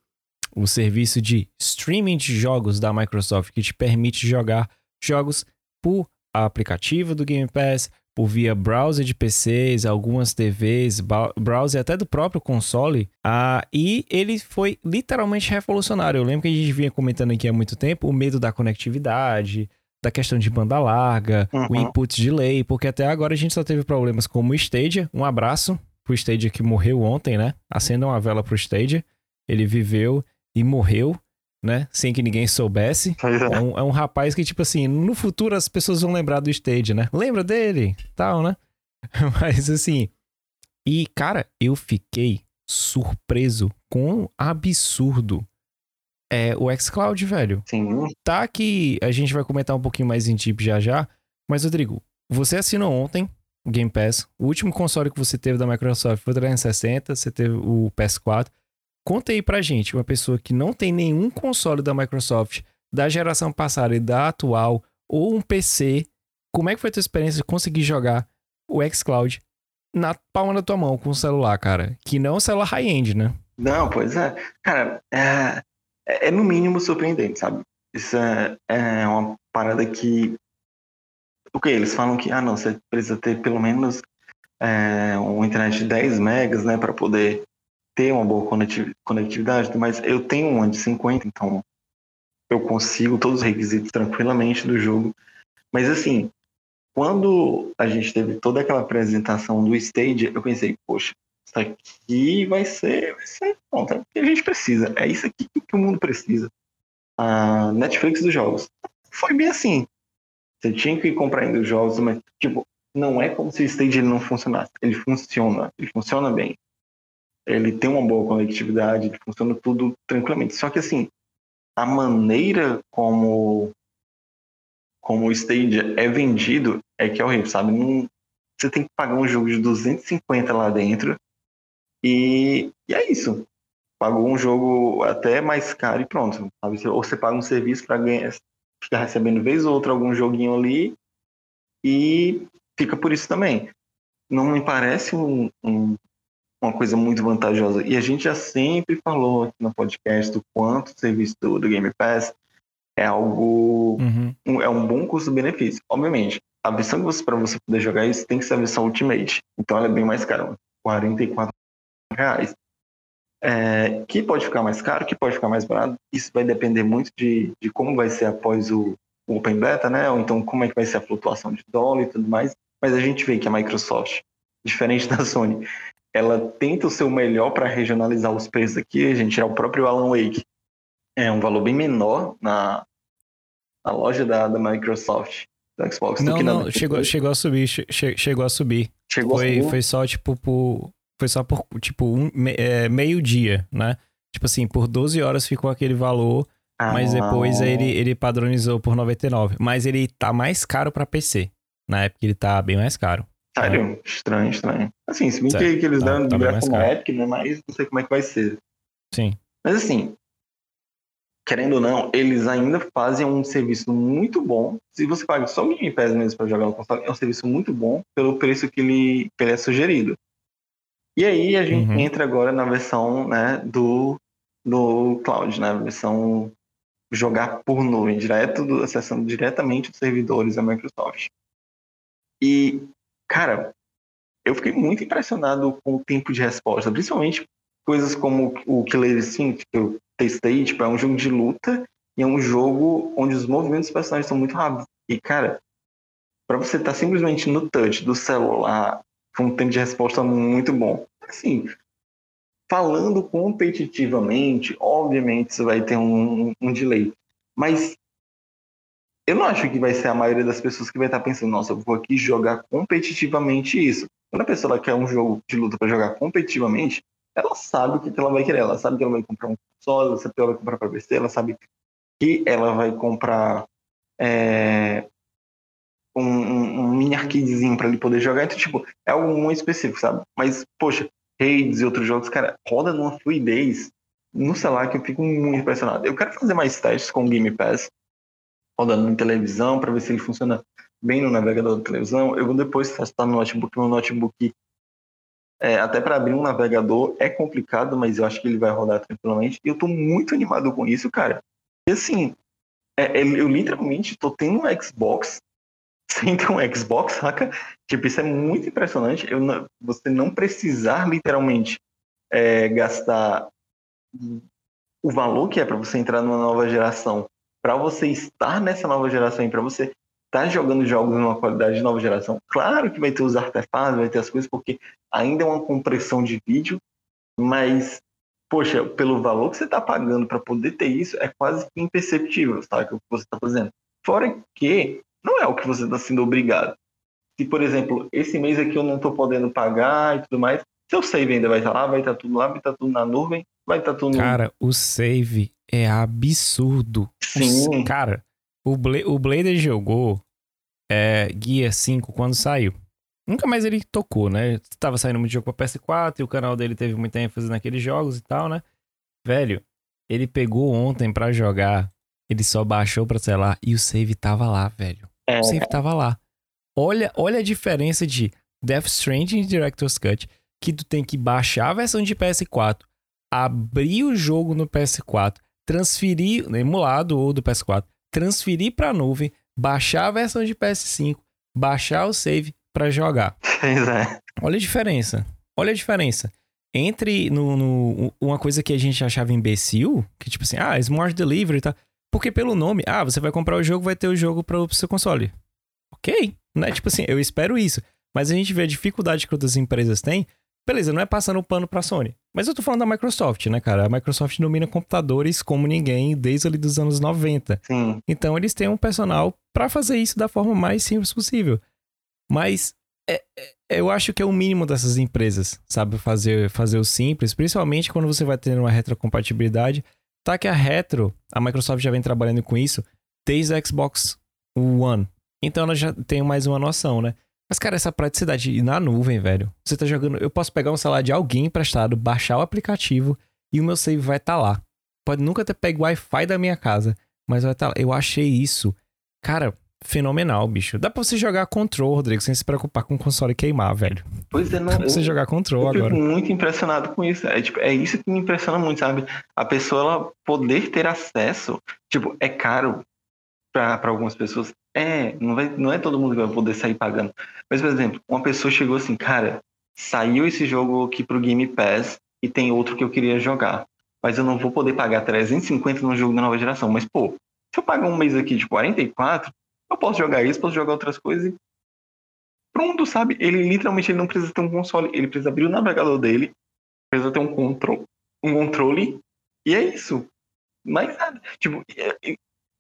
o serviço de streaming de jogos da Microsoft que te permite jogar jogos por aplicativo do Game Pass, por via browser de PCs, algumas TVs, browser até do próprio console. Ah, e ele foi literalmente revolucionário. Eu lembro que a gente vinha comentando aqui há muito tempo o medo da conectividade, da questão de banda larga, uhum. o input delay, porque até agora a gente só teve problemas como o Stadia. Um abraço pro Stadia que morreu ontem, né? Acenda uma vela pro Stadia. Ele viveu e morreu né? Sem que ninguém soubesse. É. é. um, é um rapaz que, tipo assim, no futuro as pessoas vão lembrar do Stage, né? Lembra dele? Tal, né? Mas assim. E, cara, eu fiquei surpreso com absurdo. É o xCloud, velho. Sim. Tá que a gente vai comentar um pouquinho mais em tip já já. Mas, Rodrigo, você assinou ontem o Game Pass. O último console que você teve da Microsoft foi o 360, você teve o PS4. Conta aí pra gente, uma pessoa que não tem nenhum console da Microsoft da geração passada e da atual, ou um PC, como é que foi a tua experiência de conseguir jogar o xCloud na palma da tua mão com o celular, cara? Que não é um celular high-end, né? Não, pois é. Cara, é, é, no mínimo surpreendente, sabe? Isso é, é uma parada que. O que? Eles falam que, ah, não, você precisa ter pelo menos é, uma internet de 10 megas, né, para poder ter uma boa conectividade, mas eu tenho uma de 50, então eu consigo todos os requisitos tranquilamente do jogo. Mas assim, quando a gente teve toda aquela apresentação do Stage, eu pensei, poxa, isso aqui vai ser, vai ser é o que a gente precisa. É isso aqui que o mundo precisa. A Netflix dos jogos. Foi bem assim. Você tinha que ir comprando jogos, mas tipo, não é como se o Stage ele não funcionasse. Ele funciona, ele funciona bem ele tem uma boa conectividade, funciona tudo tranquilamente. Só que assim, a maneira como como o Stadia é vendido é que é horrível, sabe? Não, você tem que pagar um jogo de 250 lá dentro e, e é isso. Pagou um jogo até mais caro e pronto. Sabe? Ou você paga um serviço para ficar recebendo vez ou outra algum joguinho ali e fica por isso também. Não me parece um, um, uma coisa muito vantajosa. E a gente já sempre falou aqui no podcast do quanto o serviço do, do Game Pass é algo. Uhum. Um, é um bom custo-benefício. Obviamente, a versão que você, para você poder jogar isso, tem que ser a versão Ultimate. Então ela é bem mais cara, 44 reais. É, que pode ficar mais caro, que pode ficar mais barato. Isso vai depender muito de, de como vai ser após o, o Open Beta, né? Ou então como é que vai ser a flutuação de dólar e tudo mais. Mas a gente vê que a Microsoft, diferente da Sony, ela tenta o seu melhor para regionalizar os preços aqui. A gente é o próprio Alan Wake. É um valor bem menor na, na loja da, da Microsoft, do Xbox. Não, não, chegou, chegou a subir, che, chegou a subir. Chegou foi, a foi só, tipo, por... Foi só por, tipo, um, é, meio dia, né? Tipo assim, por 12 horas ficou aquele valor, ah, mas depois ele, ele padronizou por 99. Mas ele tá mais caro para PC. Na época ele tá bem mais caro. Sério? Estranho, estranho. Assim, se bem que, que eles dão tá, direto na Epic, né? Mas não sei como é que vai ser. Sim. Mas assim, querendo ou não, eles ainda fazem um serviço muito bom. Se você paga só o Game Pass mesmo para jogar no console, é um serviço muito bom pelo preço que ele, que ele é sugerido. E aí a gente uhum. entra agora na versão né, do, do cloud, né? Versão jogar por nuvem, direto, acessando diretamente os servidores da Microsoft. E Cara, eu fiquei muito impressionado com o tempo de resposta, principalmente coisas como o Killer Instinct, que eu testei, tipo, é um jogo de luta e é um jogo onde os movimentos dos personagens são muito rápidos. E, cara, para você estar tá simplesmente no touch do celular, com um tempo de resposta muito bom. Assim, falando competitivamente, obviamente você vai ter um, um delay. Mas eu não acho que vai ser a maioria das pessoas que vai estar pensando, nossa, eu vou aqui jogar competitivamente isso. Quando a pessoa quer um jogo de luta para jogar competitivamente, ela sabe o que ela vai querer. Ela sabe que ela vai comprar um console, ela sabe que ela vai comprar para PC, ela sabe que ela vai comprar é, um, um, mini arcadezinho para ele poder jogar. Então, tipo, é algo muito específico, sabe? Mas, poxa, Hades e outros jogos, cara, roda numa fluidez no celular que eu fico muito impressionado. Eu quero fazer mais testes com o Game Pass rodando em televisão para ver se ele funciona bem no navegador da televisão. Eu vou depois testar no notebook. Meu notebook É, até para abrir um navegador é complicado, mas eu acho que ele vai rodar tranquilamente. E eu tô muito animado com isso, cara. E assim, é, é eu literalmente tô tendo um Xbox sem ter um Xbox, saca? Tipo, isso é muito impressionante. Eu você não precisar literalmente é, gastar o valor que é para você entrar numa nova geração, para você estar nessa nova geração e para você tá jogando jogos numa qualidade de nova geração, claro que vai ter os artefatos, vai ter as coisas, porque ainda é uma compressão de vídeo, mas, poxa, pelo valor que você está pagando para poder ter isso, é quase imperceptível, sabe, o que você está fazendo. Fora que não é o que você está sendo obrigado. Se, por exemplo, esse mês aqui eu não estou podendo pagar e tudo mais, seu save ainda vai estar tá lá, vai estar tá tudo lá, vai estar tudo na nuvem, vai estar tá tudo... Cara, o save é absurdo. Sim. Cara, o, Bla o Blader jogou é, Guia 5 quando saiu. Nunca mais ele tocou, né? Tava saindo muito jogo pra PS4 e o canal dele teve muita ênfase naqueles jogos e tal, né? Velho, ele pegou ontem para jogar, ele só baixou pra celular e o save tava lá, velho. É. O save tava lá. Olha, olha a diferença de Death Stranding e Director's Cut, que tu tem que baixar a versão de PS4, abrir o jogo no PS4, transferir, emulado ou do PS4, transferir para a nuvem, baixar a versão de PS5, baixar o save para jogar. Pois é. Olha a diferença. Olha a diferença. Entre no, no, uma coisa que a gente achava imbecil, que tipo assim, ah, Smart Delivery e tal. Porque pelo nome, ah, você vai comprar o jogo, vai ter o jogo para o seu console. Ok, né? Tipo assim, eu espero isso. Mas a gente vê a dificuldade que outras empresas têm Beleza, não é passando o pano pra Sony. Mas eu tô falando da Microsoft, né, cara? A Microsoft domina computadores como ninguém desde ali dos anos 90. Sim. Então eles têm um personal para fazer isso da forma mais simples possível. Mas é, é, eu acho que é o mínimo dessas empresas, sabe? Fazer, fazer o simples, principalmente quando você vai ter uma retrocompatibilidade. Tá que a retro, a Microsoft já vem trabalhando com isso desde a Xbox One. Então ela já tem mais uma noção, né? Mas, cara, essa praticidade na nuvem, velho. Você tá jogando. Eu posso pegar um celular de alguém emprestado, baixar o aplicativo e o meu save vai estar tá lá. Pode nunca ter pego o Wi-Fi da minha casa, mas vai estar tá lá. Eu achei isso, cara, fenomenal, bicho. Dá pra você jogar control, Rodrigo, sem se preocupar com o console queimar, velho. Pois é, não. Dá pra você jogar control eu agora. Eu fico muito impressionado com isso. É, tipo, é isso que me impressiona muito, sabe? A pessoa ela poder ter acesso. Tipo, é caro para algumas pessoas. É, não, vai, não é todo mundo que vai poder sair pagando. Mas, por exemplo, uma pessoa chegou assim, cara, saiu esse jogo aqui pro Game Pass e tem outro que eu queria jogar. Mas eu não vou poder pagar 350 no jogo da nova geração. Mas, pô, se eu pagar um mês aqui de 44, eu posso jogar isso, posso jogar outras coisas e pronto, sabe? Ele literalmente ele não precisa ter um console, ele precisa abrir o navegador dele, precisa ter um controle, um controle e é isso. Mas nada. Tipo,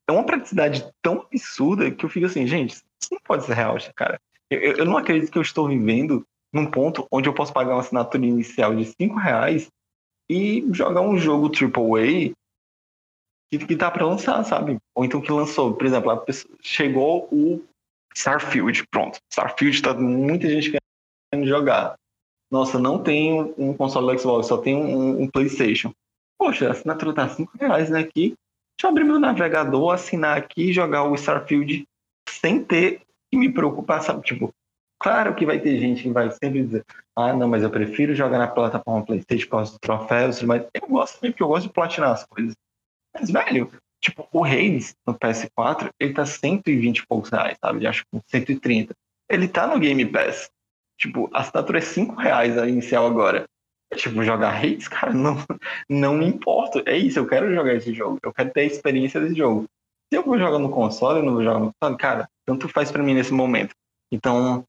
é, uma praticidade tão absurda que eu fico assim, gente, isso não pode ser real, cara. Eu, eu não acredito que eu estou vivendo num ponto onde eu posso pagar uma assinatura inicial de 5 reais e jogar um jogo AAA que, que tá para lançar, sabe? Ou então que lançou, por exemplo, pessoa, chegou o Starfield, pronto. Starfield tá muita gente querendo jogar. Nossa, não tem um console do Xbox, só tem um, um PlayStation. Poxa, a assinatura tá 5 reais, né? Aqui Deixa eu abrir meu navegador, assinar aqui e jogar o Starfield sem ter que me preocupar, sabe? Tipo, claro que vai ter gente que vai sempre dizer, ah, não, mas eu prefiro jogar na plataforma PlayStation por causa dos troféus, mas eu gosto também, porque eu gosto de platinar as coisas. Mas, velho, tipo, o Hades no PS4, ele tá 120 e poucos reais, sabe? Acho que 130. Ele tá no Game Pass. Tipo, a assinatura é 5 reais a inicial agora. Tipo, jogar Hades, cara, não, não me importa. É isso, eu quero jogar esse jogo. Eu quero ter a experiência desse jogo. Se eu vou jogar no console, eu não vou jogar no console, cara, tanto faz para mim nesse momento. Então,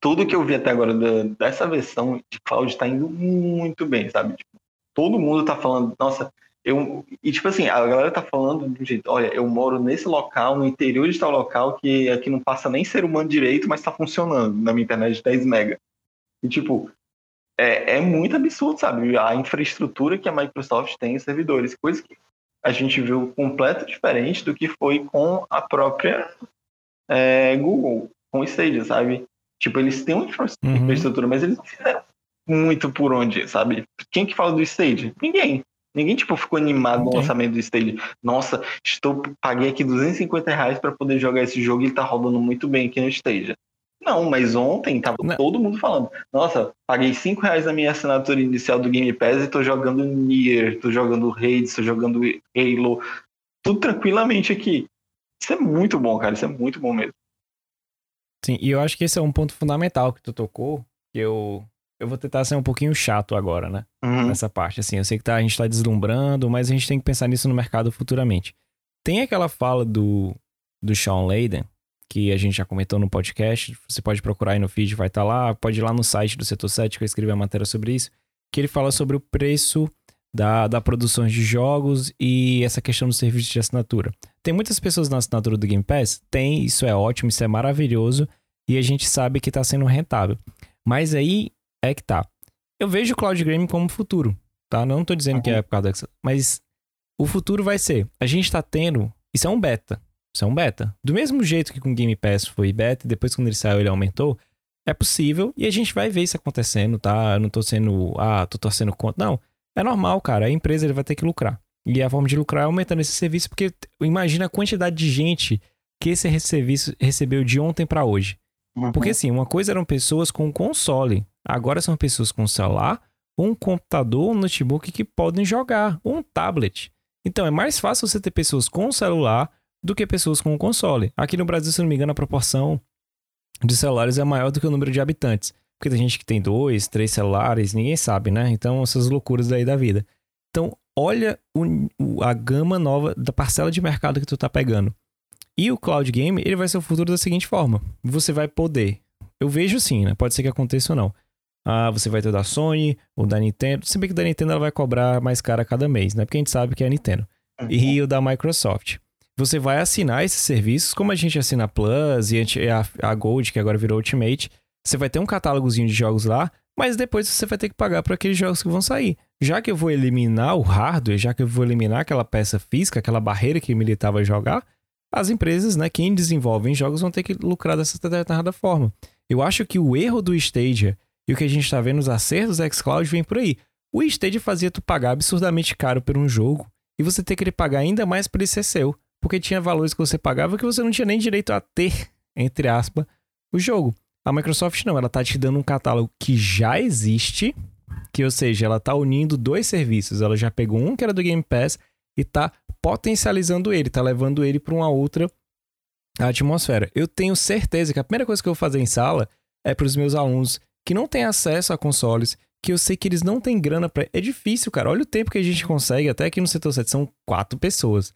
tudo que eu vi até agora da, dessa versão de cloud tá indo muito bem, sabe? Tipo, todo mundo tá falando, nossa, eu. E tipo assim, a galera tá falando do jeito, olha, eu moro nesse local, no interior de tal local, que aqui não passa nem ser humano direito, mas tá funcionando na minha internet de 10 mega. E tipo, é, é muito absurdo, sabe? A infraestrutura que a Microsoft tem em servidores, coisa que a gente viu completo diferente do que foi com a própria é, Google, com o Stadia, sabe? Tipo, eles têm uma uhum. infraestrutura, uhum. mas eles não fizeram muito por onde, sabe? Quem que fala do Stadia? Ninguém. Ninguém, tipo, ficou animado no lançamento do Stadia. Nossa, estou, paguei aqui 250 reais para poder jogar esse jogo e ele tá rodando muito bem aqui no Stadia. Não, mas ontem tava não. todo mundo falando. Nossa, paguei 5 reais na minha assinatura inicial do Game Pass e tô jogando Nier, tô jogando Hades, tô jogando Halo, tudo tranquilamente aqui. Isso é muito bom, cara, isso é muito bom mesmo. Sim, e eu acho que esse é um ponto fundamental que tu tocou, que eu eu vou tentar ser um pouquinho chato agora, né? Uhum. Nessa parte, assim. Eu sei que tá, a gente tá deslumbrando, mas a gente tem que pensar nisso no mercado futuramente. Tem aquela fala do, do Sean Layden, que a gente já comentou no podcast. Você pode procurar aí no feed, vai estar tá lá. Pode ir lá no site do Setor 7 que eu escrevi a matéria sobre isso. Que ele fala sobre o preço da, da produção de jogos e essa questão do serviço de assinatura. Tem muitas pessoas na assinatura do Game Pass? Tem, isso é ótimo, isso é maravilhoso. E a gente sabe que está sendo rentável. Mas aí é que tá. Eu vejo o cloud gaming como futuro, tá? Não tô dizendo uhum. que é por causa dessa, mas o futuro vai ser, a gente tá tendo, isso é um beta, isso é um beta. Do mesmo jeito que com o Game Pass foi beta, e depois quando ele saiu ele aumentou, é possível e a gente vai ver isso acontecendo, tá? Eu não tô sendo, ah, tô torcendo contra, não. É normal, cara, a empresa ele vai ter que lucrar. E a forma de lucrar é aumentando esse serviço, porque imagina a quantidade de gente que esse serviço recebeu de ontem para hoje. Uhum. Porque assim, uma coisa eram pessoas com console, agora são pessoas com celular, um computador, um notebook que podem jogar, um tablet. Então é mais fácil você ter pessoas com celular do que pessoas com console. Aqui no Brasil, se não me engano, a proporção de celulares é maior do que o número de habitantes. Porque tem gente que tem dois, três celulares, ninguém sabe, né? Então, essas loucuras daí da vida. Então, olha o, a gama nova da parcela de mercado que tu tá pegando. E o cloud game, ele vai ser o futuro da seguinte forma: você vai poder. Eu vejo sim, né? Pode ser que aconteça ou não. Ah, você vai ter o da Sony, o da Nintendo. Se bem que o da Nintendo ela vai cobrar mais caro a cada mês, né? Porque a gente sabe que é a Nintendo. Uhum. E o da Microsoft. Você vai assinar esses serviços, como a gente assina a Plus e a, a Gold, que agora virou Ultimate. Você vai ter um catálogozinho de jogos lá, mas depois você vai ter que pagar para aqueles jogos que vão sair. Já que eu vou eliminar o hardware, já que eu vou eliminar aquela peça física, aquela barreira que me limitava a jogar, as empresas, né, quem desenvolve jogos vão ter que lucrar dessa determinada forma. Eu acho que o erro do Stadia e o que a gente está vendo nos acertos do xCloud vem por aí. O Stadia fazia tu pagar absurdamente caro por um jogo e você ter que pagar ainda mais por ele ser seu, porque tinha valores que você pagava que você não tinha nem direito a ter, entre aspas, o jogo. A Microsoft não, ela tá te dando um catálogo que já existe, que ou seja, ela tá unindo dois serviços. Ela já pegou um que era do Game Pass e tá potencializando ele, tá levando ele para uma outra atmosfera. Eu tenho certeza que a primeira coisa que eu vou fazer em sala é para os meus alunos que não têm acesso a consoles, que eu sei que eles não têm grana para. É difícil, cara. Olha o tempo que a gente consegue, até aqui no setor 7 são quatro pessoas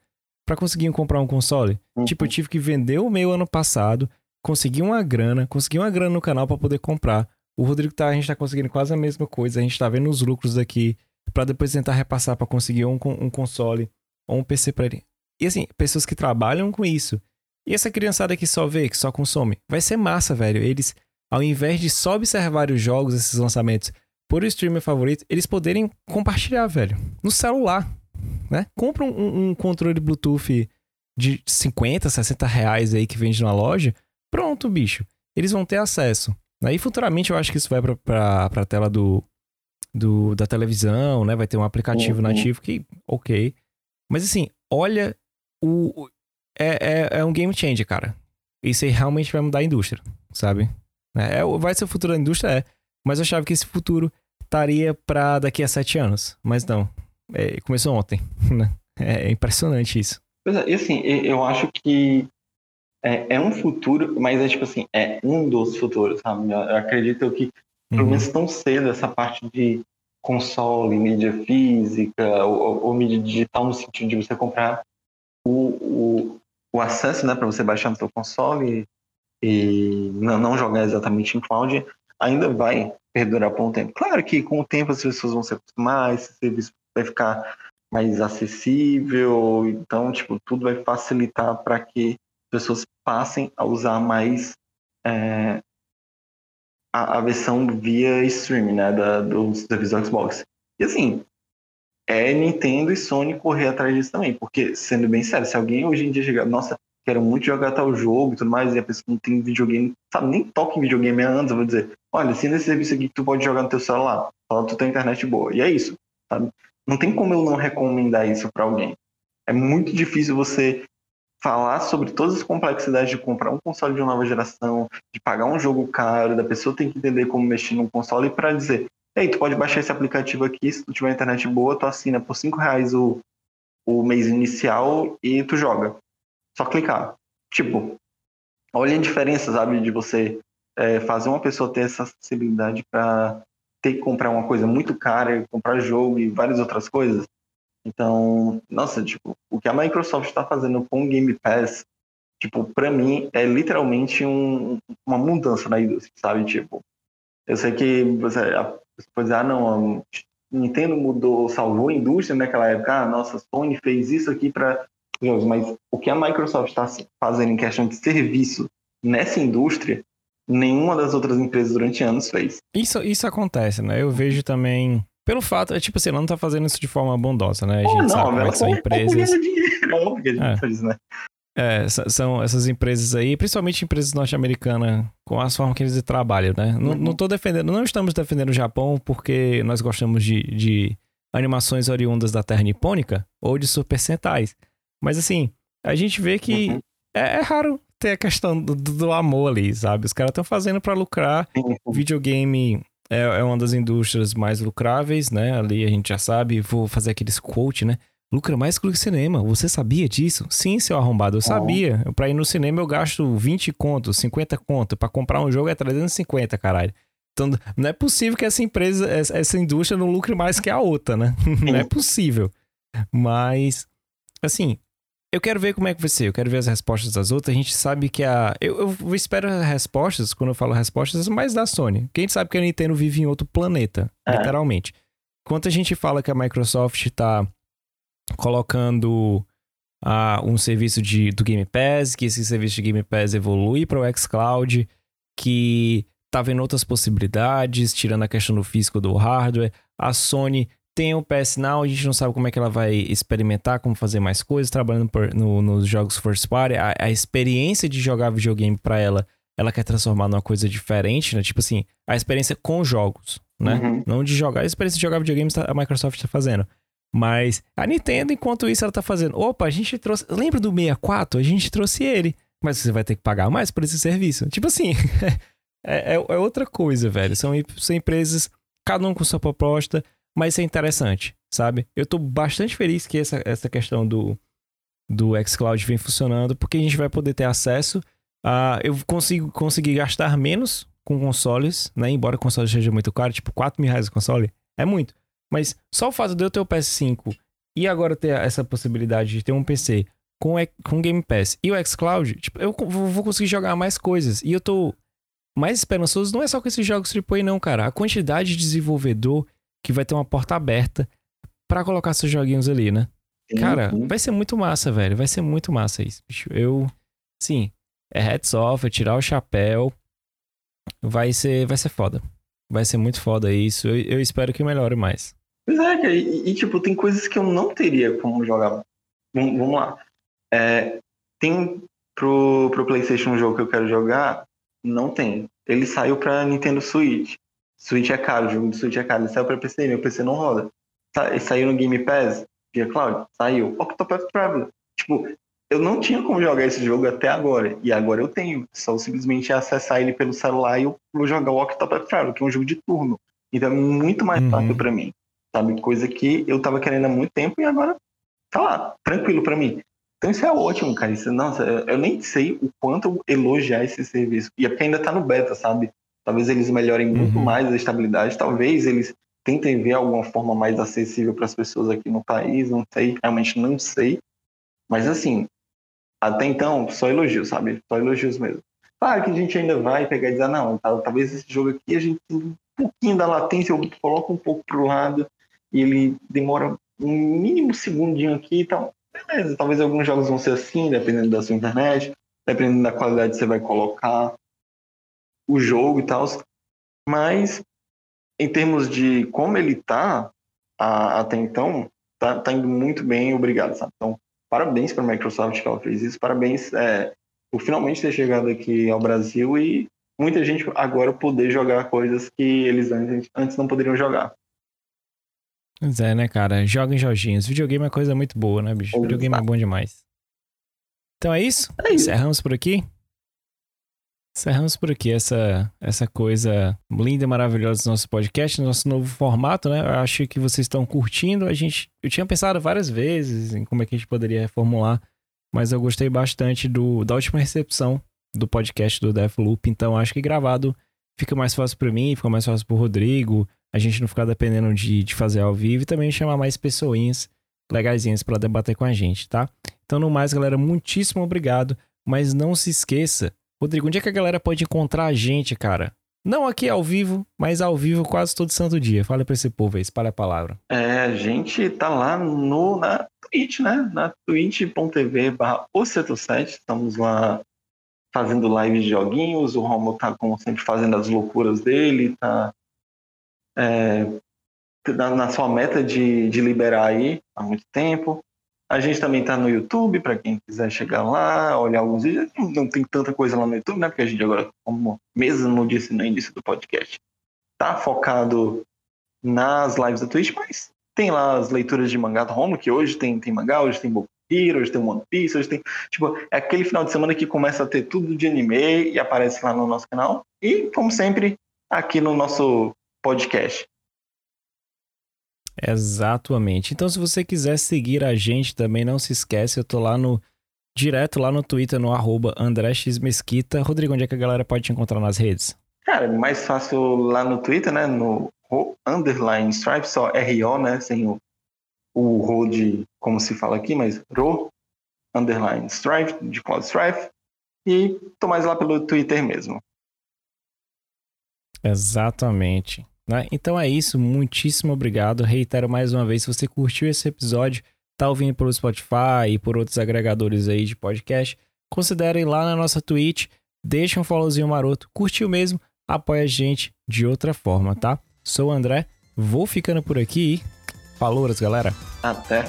para conseguir comprar um console. Uhum. Tipo, eu tive que vender o meu ano passado, conseguir uma grana, conseguir uma grana no canal para poder comprar. O Rodrigo tá, a gente tá conseguindo quase a mesma coisa, a gente tá vendo os lucros aqui para depois tentar repassar para conseguir um, um console ou um PC para ele. E assim, pessoas que trabalham com isso. E essa criançada que só vê, que só consome, vai ser massa, velho. Eles, ao invés de só observar os jogos, esses lançamentos, por streamer favorito, eles poderem compartilhar, velho. No celular, né? Compra um, um controle Bluetooth de 50, 60 reais aí que vende na loja. Pronto, bicho. Eles vão ter acesso. Aí futuramente eu acho que isso vai pra, pra, pra tela do, do, da televisão, né? Vai ter um aplicativo uhum. nativo que, ok. Mas assim, olha o. É, é, é um game changer, cara. Isso aí realmente vai mudar a indústria, sabe? É, é vai ser o futuro da indústria, é. Mas eu achava que esse futuro estaria para daqui a sete anos. Mas não. É, começou ontem. Né? É impressionante isso. Pois é, e assim, eu acho que é, é, um futuro, mas é tipo assim, é um dos futuros, sabe? Eu acredito que, pelo uhum. menos tão cedo, essa parte de console, mídia física ou, ou, mídia digital no sentido de você comprar o, o, o acesso né, para você baixar no seu console e não, não jogar exatamente em cloud, ainda vai perdurar por um tempo. Claro que com o tempo as pessoas vão se acostumar, esse serviço vai ficar mais acessível, então tipo tudo vai facilitar para que pessoas passem a usar mais é, a, a versão via streaming, né, da, do serviço Xbox. E assim, é Nintendo e Sony correr atrás disso também, porque, sendo bem sério, se alguém hoje em dia chegar, nossa, quero muito jogar tal jogo e tudo mais, e a pessoa não tem videogame, sabe, nem toca em videogame antes, eu vou dizer, olha, assina esse serviço aqui que tu pode jogar no teu celular, só tu tem internet boa, e é isso, sabe? Não tem como eu não recomendar isso para alguém. É muito difícil você falar sobre todas as complexidades de comprar um console de nova geração, de pagar um jogo caro, da pessoa tem que entender como mexer num console para dizer, ei, tu pode baixar esse aplicativo aqui, se tu tiver internet boa, tu assina por 5 reais o, o mês inicial e tu joga. Só clicar. Tipo, olha a diferença, sabe, de você é, fazer uma pessoa ter essa acessibilidade para ter que comprar uma coisa muito cara, comprar jogo e várias outras coisas. Então, nossa, tipo, o que a Microsoft está fazendo com o Game Pass, tipo, para mim é literalmente um, uma mudança na indústria, sabe? Tipo, eu sei que você, pode dizer, ah, não, Nintendo mudou, salvou a indústria naquela época, ah, nossa, Sony fez isso aqui para jogos, mas o que a Microsoft está fazendo em questão de serviço nessa indústria, nenhuma das outras empresas durante anos fez. Isso, isso acontece, né? Eu vejo também pelo fato, é tipo assim, ela não tá fazendo isso de forma bondosa, né? A gente oh, não, sabe como é que são empresas. Dinheiro, é óbvio que a gente é. faz, né? É, são essas empresas aí, principalmente empresas norte-americanas, com as formas que eles trabalham, né? Não, não tô defendendo, não estamos defendendo o Japão porque nós gostamos de, de animações oriundas da Terra Nipônica ou de Super Sentais. Mas assim, a gente vê que uhum. é, é, raro ter a questão do, do amor ali, sabe? Os caras estão fazendo para lucrar. Uhum. Videogame é, é uma das indústrias mais lucráveis, né? Ali a gente já sabe, vou fazer aqueles quote, né? Lucra mais que o cinema. Você sabia disso? Sim, seu arrombado, eu sabia. Pra ir no cinema eu gasto 20 conto, 50 conto. Pra comprar um jogo é 350, caralho. Então, não é possível que essa empresa, essa indústria não lucre mais que a outra, né? não é possível. Mas, assim, eu quero ver como é que vai ser, eu quero ver as respostas das outras. A gente sabe que a. Eu, eu espero as respostas, quando eu falo respostas, mais da Sony. Quem sabe que a Nintendo vive em outro planeta, é. literalmente. Enquanto a gente fala que a Microsoft está colocando uh, um serviço de, do Game Pass, que esse serviço de Game Pass evolui para o xCloud, que tá vendo outras possibilidades, tirando a questão do físico do hardware. A Sony tem o PS Now, a gente não sabe como é que ela vai experimentar, como fazer mais coisas, trabalhando por, no, nos jogos first party. A, a experiência de jogar videogame para ela, ela quer transformar numa coisa diferente, né? Tipo assim, a experiência com jogos, né? Uhum. Não de jogar. A experiência de jogar videogame a Microsoft tá fazendo. Mas a Nintendo, enquanto isso, ela tá fazendo. Opa, a gente trouxe. Lembra do 64? A gente trouxe ele. Mas você vai ter que pagar mais por esse serviço. Tipo assim, é, é, é outra coisa, velho. São, são empresas, cada um com sua proposta mas é interessante, sabe? Eu tô bastante feliz que essa, essa questão do, do xCloud vem funcionando, porque a gente vai poder ter acesso a. Eu consigo conseguir gastar menos com consoles, né? Embora o console seja muito caro, tipo 4 mil reais o console, é muito. Mas só o fato de eu ter o PS5 e agora ter essa possibilidade de ter um PC com, com Game Pass e o xCloud, tipo, eu vou conseguir jogar mais coisas. E eu tô mais esperançoso, não é só com esses jogos AAA não, cara. A quantidade de desenvolvedor que vai ter uma porta aberta para colocar seus joguinhos ali, né? Cara, vai ser muito massa, velho. Vai ser muito massa isso, bicho. Eu, sim, é heads off, é tirar o chapéu. Vai ser, vai ser foda. Vai ser muito foda isso. Eu, eu espero que melhore mais. Pois é, e, e, tipo, tem coisas que eu não teria como jogar. Vamos, vamos lá. É, tem pro, pro PlayStation um jogo que eu quero jogar? Não tem. Ele saiu pra Nintendo Switch. Switch é caro, o jogo do Switch é caro. Ele saiu pra PC, meu PC não roda. Ele saiu no Game Pass, via Cloud? Saiu. Octopath Traveler. Tipo, eu não tinha como jogar esse jogo até agora. E agora eu tenho. Só simplesmente acessar ele pelo celular e eu vou jogar o Octopath Traveler, que é um jogo de turno. Então é muito mais uhum. fácil para mim. Sabe? Coisa que eu tava querendo há muito tempo e agora tá lá, tranquilo para mim. Então isso é ótimo, cara. Isso, nossa, eu nem sei o quanto elogiar esse serviço. E é porque ainda tá no beta, sabe? Talvez eles melhorem muito uhum. mais a estabilidade, talvez eles tentem ver alguma forma mais acessível para as pessoas aqui no país, não sei, realmente não sei. Mas assim, até então, só elogios, sabe? Só elogios mesmo. Claro que a gente ainda vai pegar e dizer, não, talvez esse jogo aqui a gente um pouquinho da latência, eu coloco um pouco pro lado e ele demora um mínimo segundinho aqui e tal. Beleza, talvez alguns jogos vão ser assim, dependendo da sua internet, dependendo da qualidade que você vai colocar o jogo e tal. Mas, em termos de como ele tá a, até então, tá, tá indo muito bem, obrigado, sabe? Então, parabéns para a Microsoft que ela fez isso, parabéns é, por finalmente ter chegado aqui ao Brasil e muita gente agora poder jogar coisas que eles antes, antes não poderiam jogar. Pois é, né, cara? Joguem joguinhos. Videogame é coisa muito boa, né, bicho? Videogame é bom demais. Então é isso? É isso. Encerramos por aqui? Encerramos por aqui essa, essa coisa linda e maravilhosa do nosso podcast, nosso novo formato, né? Eu acho que vocês estão curtindo. A gente, eu tinha pensado várias vezes em como é que a gente poderia reformular, mas eu gostei bastante do, da última recepção do podcast do Deathloop, então acho que gravado fica mais fácil para mim, fica mais fácil pro Rodrigo, a gente não ficar dependendo de, de fazer ao vivo e também chamar mais pessoinhas legaisinhas para debater com a gente, tá? Então, no mais, galera, muitíssimo obrigado, mas não se esqueça Rodrigo, onde é que a galera pode encontrar a gente, cara? Não aqui ao vivo, mas ao vivo quase todo santo dia. Fala pra esse povo aí, espalha a palavra. É, a gente tá lá no, na Twitch, né? Na twitch.tv barra 7 Estamos lá fazendo lives de joguinhos. O Romo tá, como sempre, fazendo as loucuras dele. Tá é, na, na, sua meta de, de liberar aí há muito tempo. A gente também está no YouTube, para quem quiser chegar lá, olhar alguns vídeos. Não tem tanta coisa lá no YouTube, né? Porque a gente agora, como mesmo disse no início do podcast, tá focado nas lives da Twitch, mas tem lá as leituras de mangá do Romo, que hoje tem, tem mangá, hoje tem Boku Hero, hoje tem One Piece, hoje tem. Tipo, é aquele final de semana que começa a ter tudo de anime e aparece lá no nosso canal. E, como sempre, aqui no nosso podcast. Exatamente. Então, se você quiser seguir a gente também, não se esquece, eu tô lá no. Direto lá no Twitter, no arroba André X Mesquita. Rodrigo, onde é que a galera pode te encontrar nas redes? Cara, mais fácil lá no Twitter, né? No underline stripe, só R-O, né? Sem o, o Ro de como se fala aqui, mas Ro, underline stripe, de Cloud Strife. E tô mais lá pelo Twitter mesmo. Exatamente. Né? Então é isso, muitíssimo obrigado. Reitero mais uma vez, se você curtiu esse episódio, tá ouvindo pelo Spotify e por outros agregadores aí de podcast, considerem lá na nossa Twitch, deixa um followzinho maroto, curtiu mesmo, apoia a gente de outra forma, tá? Sou o André, vou ficando por aqui e falou, galera. Até.